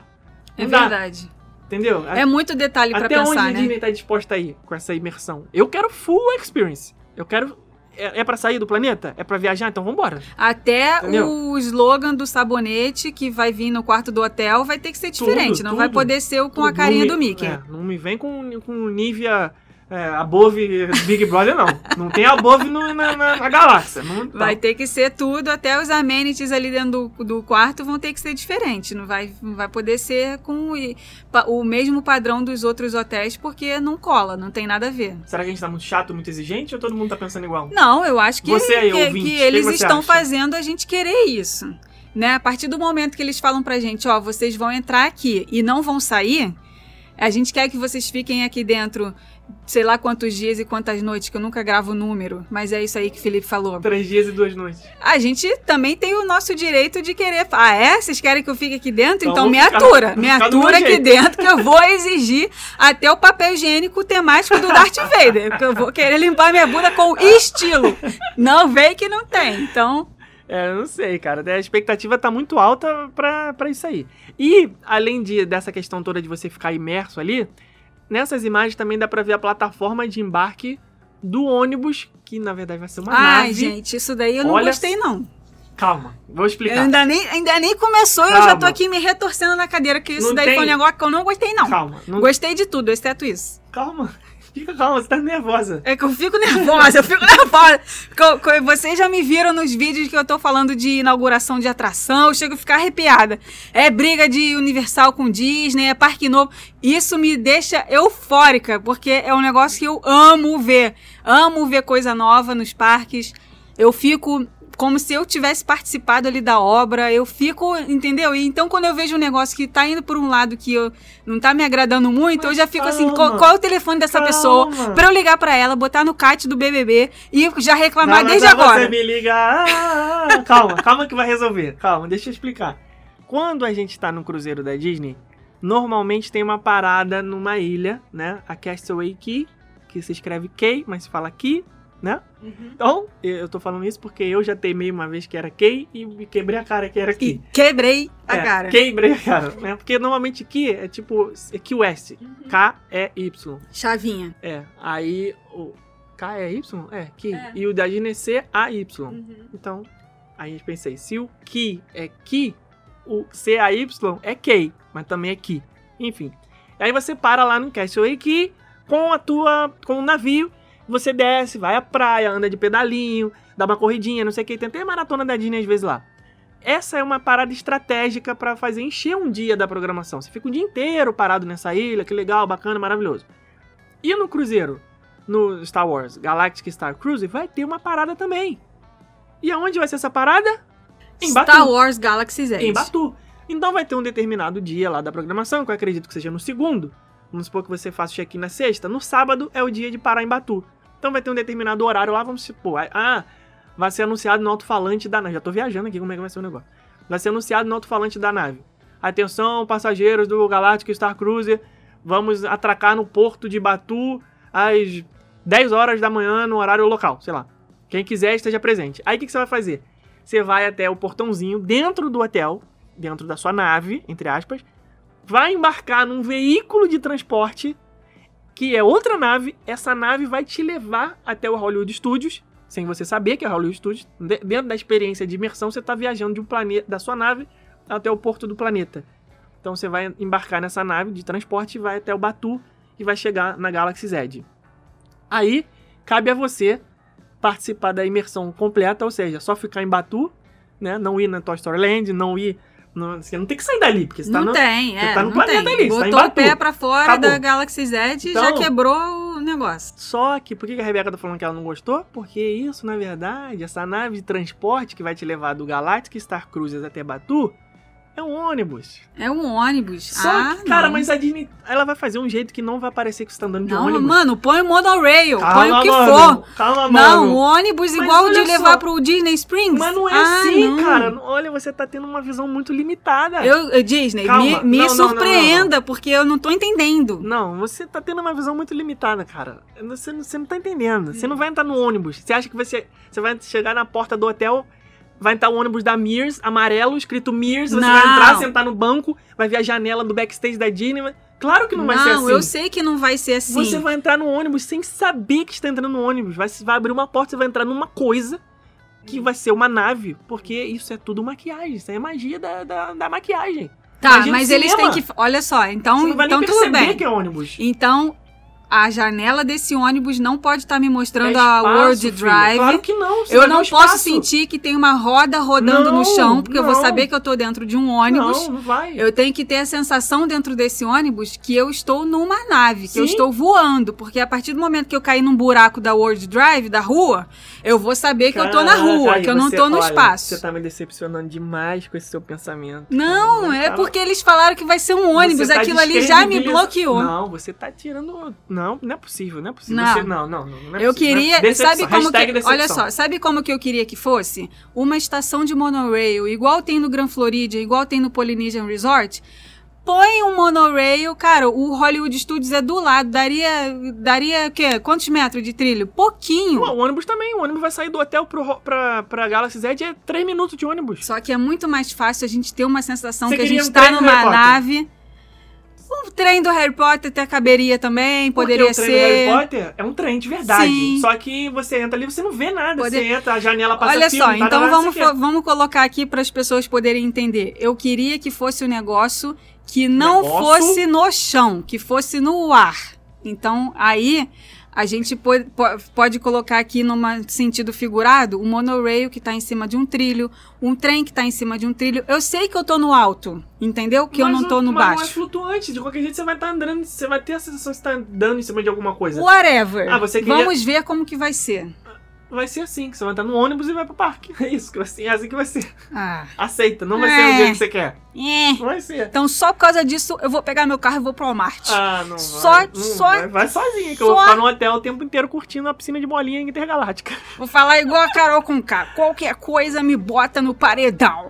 É Não dá. verdade. entendeu? É muito detalhe pra Até onde pensar, a né? Disney tá disposta a ir com essa imersão? Eu quero full experience. Eu quero... É, é pra sair do planeta? É pra viajar? Então vambora. Até Entendeu? o slogan do sabonete que vai vir no quarto do hotel vai ter que ser diferente. não tudo. vai poder ser o com a Não carinha me- do Mickey. é, não me vem com, com Nivea é, Above Big Brother, não. Não tem Above no- na, na, na galáxia. Não, Vai não. ter que ser tudo, até os amenities ali dentro do, do quarto vão ter que ser diferentes. Não vai, não vai poder ser com o, o mesmo padrão dos outros hotéis, porque não cola, não tem nada a ver. Será que a gente tá muito chato, muito exigente ou todo mundo tá pensando igual? Não, eu acho que, Você aí, que, ouvinte, que eles estão acha? fazendo a gente querer isso. Né? A partir do momento que eles falam pra gente, ó, vocês vão entrar aqui e não vão sair, a gente quer que vocês fiquem aqui dentro, sei lá quantos dias e quantas noites, que eu nunca gravo o número, mas é isso aí que o Felipe falou. Três dias e duas noites. A gente também tem o nosso direito de querer. Ah, é? Vocês querem que eu fique aqui dentro? Então Então, me ficar- atura. Me atura aqui jeito. dentro que eu vou exigir até o papel higiênico temático do Darth Vader. Que eu vou querer limpar minha bunda com <laughs> estilo. Não vem que não tem. Então, É, eu não sei, cara. A expectativa tá muito alta pra, pra isso aí. E, além de, dessa questão toda de você ficar imerso ali, nessas imagens também dá pra ver a plataforma de embarque do ônibus, que na verdade vai ser uma ai, nave. gente, isso daí eu não Olha- gostei, não. Calma, vou Eu explicar. ainda nem, ainda nem começou e eu já tô aqui me retorcendo na cadeira, que isso Não daí tem- foi um negócio que eu não gostei, não. Calma, não... Gostei de tudo, exceto isso. calma. Fica calma, você tá nervosa. É que eu fico nervosa, eu fico <laughs> nervosa. Vocês já me viram nos vídeos que eu tô falando de inauguração de atração, eu chego a ficar arrepiada. É briga de Universal com Disney, é parque novo. Isso me deixa eufórica, porque é um negócio que eu amo ver. Amo ver coisa nova nos parques. Eu fico como se eu tivesse participado ali da obra, eu fico, entendeu? E então quando eu vejo um negócio que tá indo por um lado que eu não tá me agradando muito, eu Mas já fico assim, calma. qual, qual é o telefone dessa Calma. pessoa? Pra eu ligar pra ela, botar no cat do BBB e já reclamar Não, desde agora. Você me liga. Ah, calma, calma que vai resolver. Calma, deixa eu explicar. Quando a gente tá no cruzeiro da Disney, normalmente tem uma parada numa ilha, né? A Castaway Key, que se escreve Key, mas se fala Key, né? Então, eu tô falando isso porque eu já teimei uma vez que era Key e me quebrei a cara que era Key. quebrei a É, cara. Quebrei a cara, né? Porque normalmente Key é tipo é West. K-E-Y. Chavinha. É, aí o K é Y? É, Key. É. E o da é C-A-Y. Então, aí eu pensei, se o Ki é Ki, o C-A-Y é Key, mas também é Ki. Enfim. Aí você para lá no Castaway Key com a tua, com o navio, você desce, vai à praia, anda de pedalinho, dá uma corridinha, não sei o que, tem até maratona da Disney às vezes lá. Essa é uma parada estratégica pra fazer encher um dia da programação. Você fica o dia inteiro parado nessa ilha, que legal, bacana, maravilhoso. E no cruzeiro, no Star Wars Galactic Star Cruise, vai ter uma parada também. E aonde vai ser essa parada? Em Batu. Star Wars Galaxy Z. Em Batu. Então vai ter um determinado dia lá da programação, que eu acredito que seja no segundo. Vamos supor que você faça o check-in na sexta. No sábado é o dia de parar em Batu. Então vai ter um determinado horário lá, vamos supor. Ah, vai ser anunciado no alto-falante da nave. Já tô viajando aqui como é que vai ser o negócio. Vai ser anunciado no alto-falante da nave. Atenção, passageiros do Galactic Star Cruiser. Vamos atracar no porto de Batu às 10 horas da manhã no horário local, sei lá. Quem quiser esteja presente. Aí o que, que você vai fazer? Você vai até o portãozinho dentro do hotel, dentro da sua nave, entre aspas, vai embarcar num veículo de transporte que é outra nave. Essa nave vai te levar até o Hollywood Studios, sem você saber que é Hollywood Studios. De- Dentro da experiência de imersão, você está viajando de um planeta, da sua nave até o porto do planeta. Então você vai embarcar nessa nave de transporte e vai até o Batu e vai chegar na Galaxy Z. Aí cabe a você participar da imersão completa, ou seja, só ficar em Batu, né? Não ir na Toy Story Land, não ir. Não- você não tem que sair dali, porque você tá Não no, tem, você é. tá no planeta tem. ali, você tá em Botou o Batu. pé pra fora Acabou. da Galaxy Z e Então- já quebrou o negócio. Só que, por que que a Rebeca tá falando que ela não gostou? Porque isso, na verdade, essa nave de transporte que vai te levar do Galactic Star Cruises até Batu é um ônibus. É um ônibus. Só ah, que, cara, não. mas a Disney, ela vai fazer um jeito que não vai parecer que você tá andando de Não, ônibus. mano, põe o monorail, põe Calma, o que mano. for. Calma, Não, mano. o ônibus Mas igual de levar só. pro Disney Springs. Mas não é Ah, assim, não. cara. Olha, você tá tendo uma visão muito limitada. Eu, eu- Disney, Calma. me, me surpreenda, porque eu não tô entendendo. Não, você tá tendo uma visão muito limitada, cara. Você, não- você não tá entendendo. Você não vai entrar no ônibus. Você acha que você, você vai chegar na porta do hotel, vai entrar o ônibus da Mears, amarelo, escrito Mears, você Não. vai entrar, sentar no banco, vai ver a janela do backstage da Disney. Claro que não, vai ser assim. eu sei que não vai ser assim. Você vai entrar no ônibus sem saber que está entrando no ônibus. Vai, vai abrir uma porta, você vai entrar numa coisa que vai ser uma nave, porque isso é tudo maquiagem. Isso é magia da, da, da maquiagem. Tá, mas eles têm que. Olha só, então, Você não vai então nem tudo bem. que é ônibus. Então, a janela desse ônibus não pode estar me mostrando É a espaço, World filha. Drive. Claro que não. eu não posso sentir que tem uma roda rodando Não, no chão, porque eu vou não. saber que eu tô dentro de um ônibus. Não, não vai. Eu tenho que ter a sensação dentro desse ônibus que eu estou numa nave, que eu Sim. estou voando, porque a partir do momento que eu cair num buraco da World Drive, da rua, eu vou saber que eu tô na Caraca, rua, aí que eu não tô no olha, espaço. Você tá me decepcionando demais com esse seu pensamento. Não, Cara, é porque eles falaram que vai ser um ônibus, tá aquilo ali já me bloqueou. Não, você tá tirando. Não, não é possível, não é possível. Não. Você- não, não, não, não é Eu possível, queria, é- sabe como que, decepção. olha só, sabe como que eu queria que fosse? Uma estação de monorail, igual tem no Grand Floridian, igual tem no Polynesian Resort. Põe um monorail, cara, o Hollywood Studios é do lado, daria, daria, o quê? Quantos metros de trilho? Pouquinho. Não, o ônibus também. O ônibus vai sair do hotel pro, ro- pra, pra Galaxy Z é 3 minutos de ônibus. Só que é muito mais fácil a gente ter uma sensação Você que a gente tá numa nave. O trem do Harry Potter até caberia também, Porque poderia o trem ser. do Harry Potter é um trem de verdade. Sim. Só que você entra ali, você não vê nada. Poder- Você entra, a janela passa Olha só, então vamos, vamos colocar aqui para as pessoas poderem entender. Eu queria que fosse um negócio que não Negócio? fosse no chão, que fosse no ar. Então, aí a gente pode, po- pode colocar aqui num sentido figurado o monorail que está em cima de um trilho, um trem que está em cima de um trilho. Eu sei que eu tô no alto, entendeu? Que eu Mas não o- tô no mas Não é baixo. flutuante. De qualquer jeito você vai estar andando, você vai ter a sensação de estar andando em cima de alguma coisa. Whatever. Ah, você queria- Vamos ver como que vai ser. Vai ser assim, que você vai estar no ônibus e vai pro parque. <laughs> É isso, que vai ser, é assim que vai ser. Ah. Aceita, não vai É. ser o jeito que você quer. É. Não vai ser. Então, só por causa disso, eu vou pegar meu carro e vou pro Walmart. Ah, não Só- vai. Não só- vai. vai sozinha, que eu só- vou ficar no hotel o tempo inteiro curtindo a piscina de bolinha intergaláctica. <laughs> Vou falar igual a Carol com K. Qualquer coisa me bota no <laughs> paredão.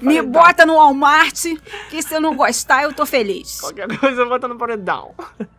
Me bota no Walmart, que se eu não gostar, eu tô feliz. Qualquer coisa bota no paredão. <laughs>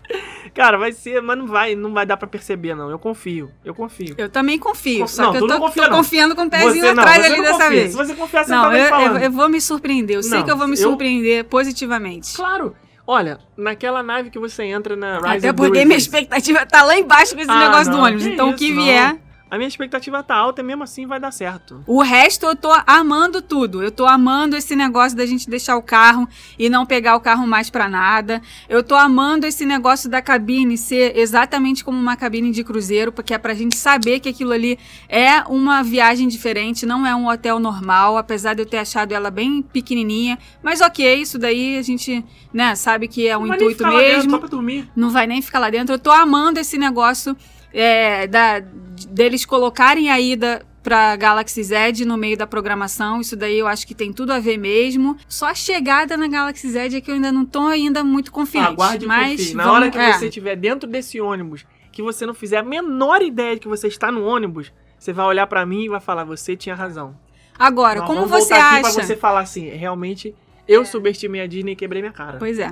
Cara, vai ser, mas não vai, não vai dar pra perceber, não. Eu confio, eu confio. Eu também confio, Conf- só não, que eu tô, não confia, tô não. confiando com o pezinho Você não, atrás você ali não dessa confia. vez. Se você confiar, você Não, não tá eu, eu- eu vou me surpreender. Eu sei Não, que eu vou me eu- surpreender positivamente. Claro. Olha, naquela nave que você entra na Rise Até porque minha expectativa tá lá embaixo com esse Ah, negócio do não, ônibus. que Então o que vier. A minha expectativa tá alta e mesmo assim vai dar certo. O resto eu tô amando tudo. Eu tô amando esse negócio da gente deixar o carro e não pegar o carro mais pra nada. Eu tô amando esse negócio da cabine ser exatamente como uma cabine de cruzeiro, porque é pra gente saber que aquilo ali é uma viagem diferente, não é um hotel normal, apesar de eu ter achado ela bem pequenininha. Mas ok, isso daí a gente, né, sabe que é um intuito dentro, mesmo Só pra dormir. não vai nem ficar lá dentro. Eu tô amando esse negócio é, da, deles colocarem a ida pra Galaxy Z no meio da programação. Isso daí eu acho que tem tudo a ver mesmo. Só a chegada na Galaxy Z é que eu ainda não tô ainda muito confiante. Aguarde mas confie. Na vamos- hora que é. você estiver dentro desse ônibus, que você não fizer a menor ideia de que você está no ônibus, você vai olhar pra mim e vai falar, você tinha razão. Agora, Nós como vamos você voltar aqui acha? pra você falar assim, realmente, eu subestimei a Disney e quebrei minha cara. Pois é.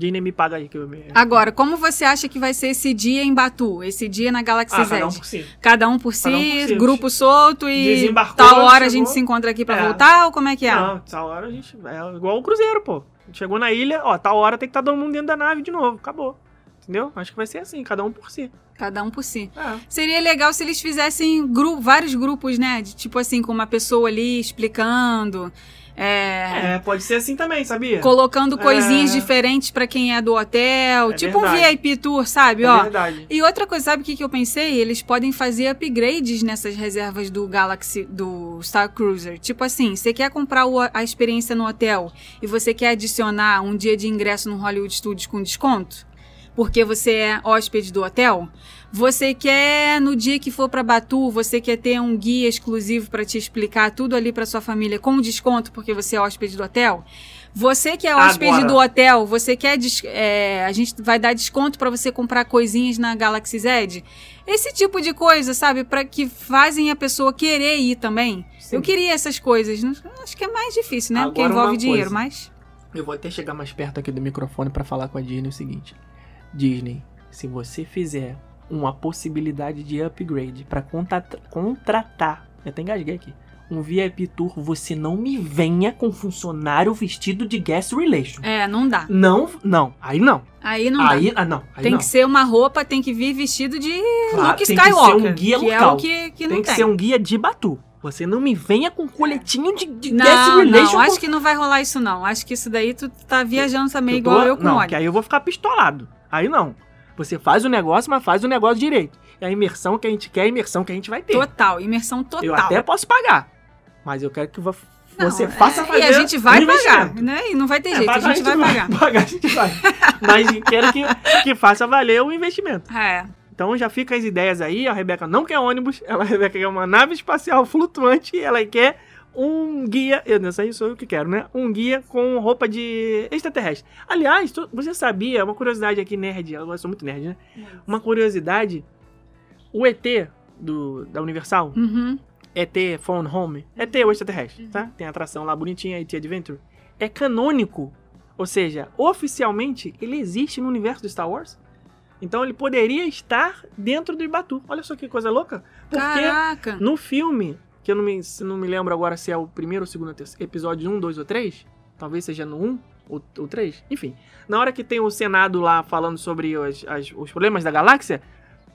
Disney me paga aí que eu me... Agora, como você acha que vai ser esse dia em Batu? Esse dia na Galaxy ah, Z? cada um por si. Cada um por si, um por si. grupo solto e Desembarcou, tal hora a chegou. gente se encontra aqui pra É. voltar ou como é que é? Não, tal hora a gente... É igual o cruzeiro, pô. Chegou na ilha, ó, tal hora tem que estar todo mundo dentro da nave de novo. Acabou. Entendeu? Acho que vai ser assim, cada um por si. Cada um por si. É. Seria legal se eles fizessem gru vários grupos, né? De, tipo assim, com uma pessoa ali explicando, é, É, pode ser assim também, sabia? colocando coisinhas É. diferentes pra quem é do hotel. É tipo um verdade. VIP tour, sabe? É Ó. verdade. E outra coisa, sabe o que, que eu pensei? Eles podem fazer upgrades nessas reservas do Galaxy, do Star Cruiser. Tipo assim, você quer comprar o- a experiência no hotel e você quer adicionar um dia de ingresso no Hollywood Studios com desconto? Porque você é hóspede do hotel? Você quer, no dia que for pra Batu, você quer ter um guia exclusivo pra te explicar tudo ali pra sua família com desconto porque você é hóspede do hotel? Você que é hóspede Agora. do hotel, você quer. é, a gente vai dar desconto pra você comprar coisinhas na Galaxy Z? Esse tipo de coisa, sabe? Pra que fazem a pessoa querer ir também. Sim. Eu queria essas coisas. Acho que é mais difícil, né? Porque Agora, envolve uma dinheiro, coisa. mas. Eu vou até chegar mais perto aqui do microfone pra falar com a Disney o seguinte. Disney, se você fizer uma possibilidade de upgrade pra contratar, eu até engasguei aqui, um VIP tour, você não me venha com funcionário vestido de guest relation. É, não dá. Não, não, aí não. Aí não aí, dá. ah, não, aí Tem não. que ser uma roupa, tem que vir vestido de Claro, Luke tem que ser Skywalker. um guia que é local. o que, que tem não que tem. ser um guia de Batu. Você não me venha com coletinho de, de guest Não, relation. não, com- acho que não vai rolar isso não. Acho que isso daí tu tá viajando também Eu tô- igual eu com Não, óleo. que aí eu vou ficar pistolado. Aí não. Você faz o negócio, mas faz o negócio direito. É a imersão que a gente quer, é a imersão que a gente vai ter. Total, imersão total. Eu até posso pagar. Mas eu quero que vo- Não, você faça é, fazer E a gente vai pagar, né? E não vai ter É, jeito, a pagar gente vai pagar. <laughs> Pagar a gente vai. Mas quero que, que faça valer o investimento. É. Então já fica as ideias aí. A Rebeca não quer ônibus. Ela, a Rebeca quer uma nave espacial flutuante. E ela quer um guia. Eu não sei, sou eu que quero, né? Um guia com roupa de extraterrestre. Aliás, tu- você sabia, uma curiosidade aqui, nerd. Eu sou muito nerd, né? Uma curiosidade. O ET do, da Universal, Uhum. ET Phone Home, ET o extraterrestre, tá? Tem a atração lá bonitinha, ET Adventure. É canônico. Ou seja, oficialmente, ele existe no universo do Star Wars. Então ele poderia estar dentro do Ibatu. Olha só que coisa louca. Porque Caraca. no filme, que eu não me, não me lembro agora se é o primeiro ou segundo ou episódio 1, 2 ou 3, talvez seja no 1, O, o 3? Enfim. Na hora que tem o Senado lá falando sobre os, as- os problemas da galáxia,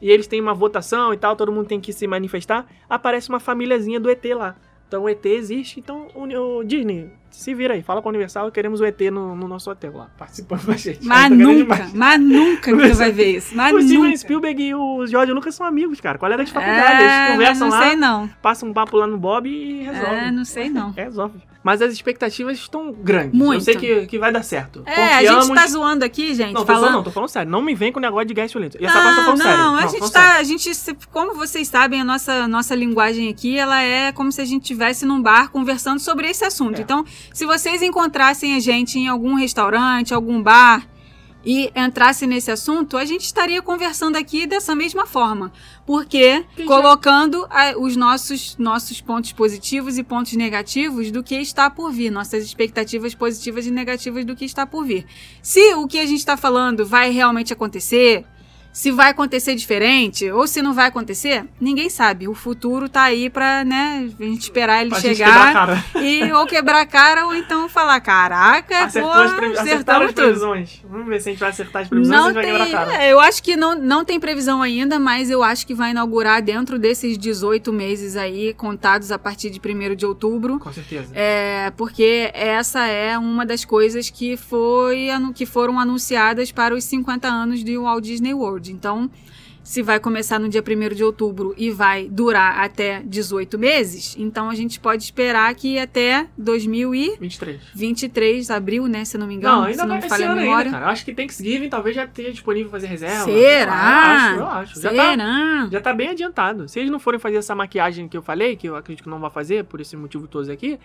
e eles têm uma votação e tal, todo mundo tem que se manifestar, aparece uma famíliazinha do ET lá. Então o ET existe, então o, o Disney, se vira aí, fala com a Universal, queremos o ET no, no nosso hotel lá, participando com a gente. Mas Tá nunca, mas nunca que tu vai ver isso. Mas O Steven. Spielberg e o George Lucas são amigos, cara, colegas de faculdade, É, eles conversam não lá, sei não. passam um papo lá no Bob e resolvem. É, não sei não. <laughs> Resolve. Mas as expectativas estão grandes. Muito. Eu sei que, que vai dar certo. É, a gente Confiamos- tá zoando aqui, gente, Não, falando... não, tô falando sério. Não me vem com o negócio de gás violento. E essa parte eu tô Não, falando sério. não, a gente tá, sério. a gente, como vocês sabem, a nossa, nossa linguagem aqui, ela é como se a gente estivesse num bar conversando sobre esse assunto. É. Então, se vocês encontrassem a gente em algum restaurante, algum bar e entrassem nesse assunto, a gente estaria conversando aqui dessa mesma forma, porque Que já- colocando a- os nossos nossos pontos positivos e pontos negativos do que está por vir, nossas expectativas positivas e negativas do que está por vir. Se o que a gente está falando vai realmente acontecer, se vai acontecer diferente ou se não vai acontecer, ninguém sabe. O futuro tá aí pra, né, a gente esperar ele Pra gente quebrar a chegar cara. e ou quebrar a cara ou então falar, caraca, Acertou pô, as previ- acertaram as previsões. Vamos ver se a gente vai acertar as previsões Não gente vai quebrar tem, a cara. é, eu acho que não, não tem previsão ainda, mas eu acho que vai inaugurar dentro desses 18 meses aí, contados a partir de 1 de outubro. Com certeza. É, porque essa é uma das coisas que, foi, que foram anunciadas para os 50 anos de Walt Disney World. Então, se vai começar no dia 1 de outubro e vai durar até 18 meses, então a gente pode esperar que até 2023, 23. abril, né, se não me engano, Não, se ainda não vai me falha a memória. ainda, acho que Thanksgiving talvez já esteja disponível fazer reserva. Será? Eu acho, eu acho. Já tá, Será? já tá bem adiantado. Se eles não forem fazer essa maquiagem que eu falei, que eu acredito que não vai fazer, por esse motivo todos aqui,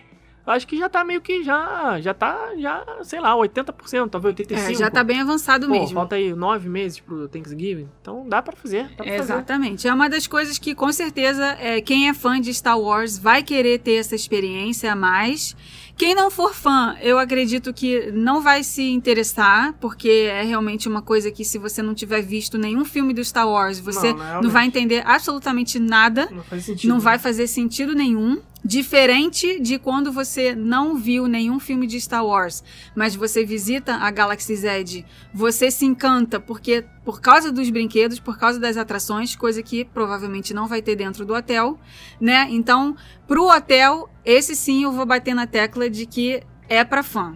acho que já tá meio que já, já tá, já, sei lá, 80%, talvez 85%. É, já tá bem avançado Pô, mesmo. falta aí nove meses pro Thanksgiving. Então dá pra fazer, dá pra fazer. Exatamente. É uma das coisas que, com certeza, é, quem é fã de Star Wars vai querer ter essa experiência a mais. Quem não for fã, eu acredito que não vai se interessar, porque é realmente uma coisa que, se você não tiver visto nenhum filme do Star Wars, você Não, não, vai entender absolutamente nada. Não faz sentido. Não né? vai fazer sentido nenhum. Diferente de quando você não viu nenhum filme de Star Wars, mas você visita a Galaxy Z, você se encanta porque por causa dos brinquedos, por causa das atrações, coisa que provavelmente não vai ter dentro do hotel, né? Então, pro hotel, esse sim eu vou bater na tecla de que é para fã.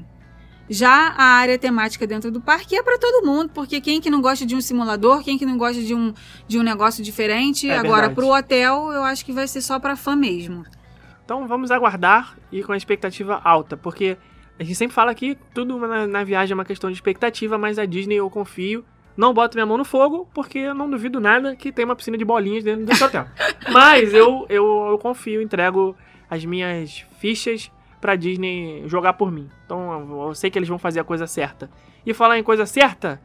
Já a área temática dentro do parque é para todo mundo, porque quem que não gosta de um simulador, quem que não gosta de um, de um negócio diferente, É agora verdade. pro hotel eu acho que vai ser só para fã mesmo. Então vamos aguardar e com a expectativa alta, porque a gente sempre fala que tudo na, na viagem é uma questão de expectativa, mas a Disney eu confio. Não boto minha mão no fogo, porque eu não duvido nada que tem uma piscina de bolinhas dentro desse hotel. <laughs> mas eu, eu, eu confio, entrego as minhas fichas pra Disney jogar por mim. Então eu, eu sei que eles vão fazer a coisa certa. E falar em coisa certa,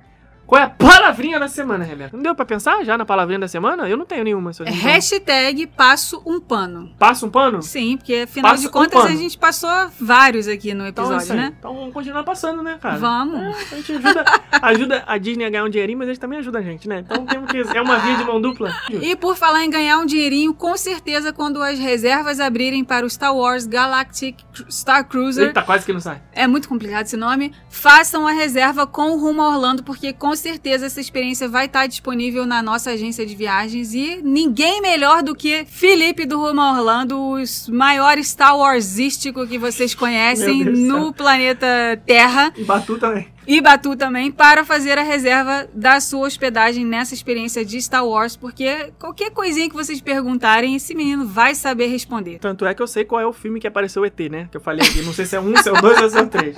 qual é a palavrinha da semana, Rebeca? Não deu pra pensar já na palavrinha da semana? Eu não tenho nenhuma. se eu engano. Hashtag passo um pano. Passa um pano? Sim, porque afinal Passa de um contas a pano. gente passou vários aqui no Então, é episódio, aí. né? Então vamos continuar passando, né, cara? Vamos. A gente ajuda, <laughs> ajuda a Disney a ganhar um dinheirinho, mas eles também ajudam a gente, né? Então temos que. É uma via de mão dupla. E por falar em ganhar um dinheirinho, com certeza quando as reservas abrirem para o Star Wars Galactic Star Cruiser, Eita, quase que não sai. é muito complicado esse nome, façam a reserva com o Rumo a Orlando, porque com certeza essa experiência vai estar disponível na nossa agência de viagens e ninguém melhor do que Felipe do Rumo Orlando, os maiores Star Warsístico que vocês conhecem no planeta Terra E Batu também. E Batu também para fazer a reserva da sua hospedagem nessa experiência de Star Wars, porque qualquer coisinha que vocês perguntarem, esse menino vai saber responder. Tanto é que eu sei qual é o filme que apareceu o ET, né? Que eu falei aqui. Não sei se é um, se é o dois ou se é o três.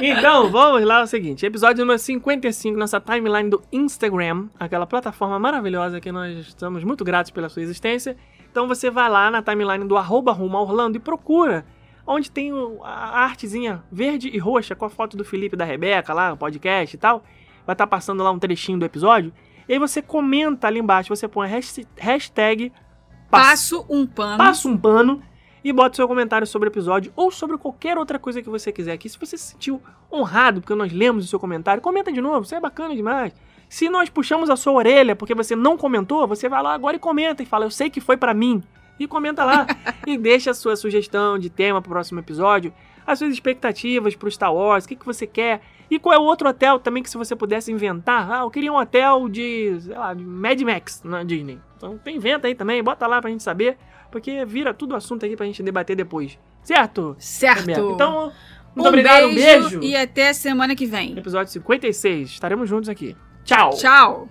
Então, vamos lá, é o seguinte. Episódio número 55, nossa timeline do Instagram. Aquela plataforma maravilhosa que nós estamos muito gratos pela sua existência. Então você vai lá na timeline do arroba rumo Orlando e procura onde tem a artezinha verde e roxa com a foto do Felipe e da Rebeca lá, o podcast e tal. Vai estar passando lá um trechinho do episódio. E aí você comenta ali embaixo, você põe hashtag passo Passo um pano. passa um pano e bota seu comentário sobre o episódio ou sobre qualquer outra coisa que você quiser aqui. Se você se sentiu honrado porque nós lemos o seu comentário, comenta de novo, isso é bacana demais. Se nós puxamos a sua orelha porque você não comentou, você vai lá agora e comenta e fala, eu sei que foi pra mim. E comenta lá <laughs> e deixa a sua sugestão de tema pro próximo episódio. as suas expectativas pro Star Wars, o que, que você quer. E qual é o outro hotel também que se você pudesse inventar? Ah, eu queria um hotel de, sei lá, de Mad Max na Disney. Então inventa aí também, bota lá pra gente saber, porque vira tudo assunto aqui pra gente debater depois. Certo? Certo. Então, muito um obrigado, um beijo beijo. e até semana que vem. Episódio 56. Estaremos juntos aqui. Tchau. Tchau.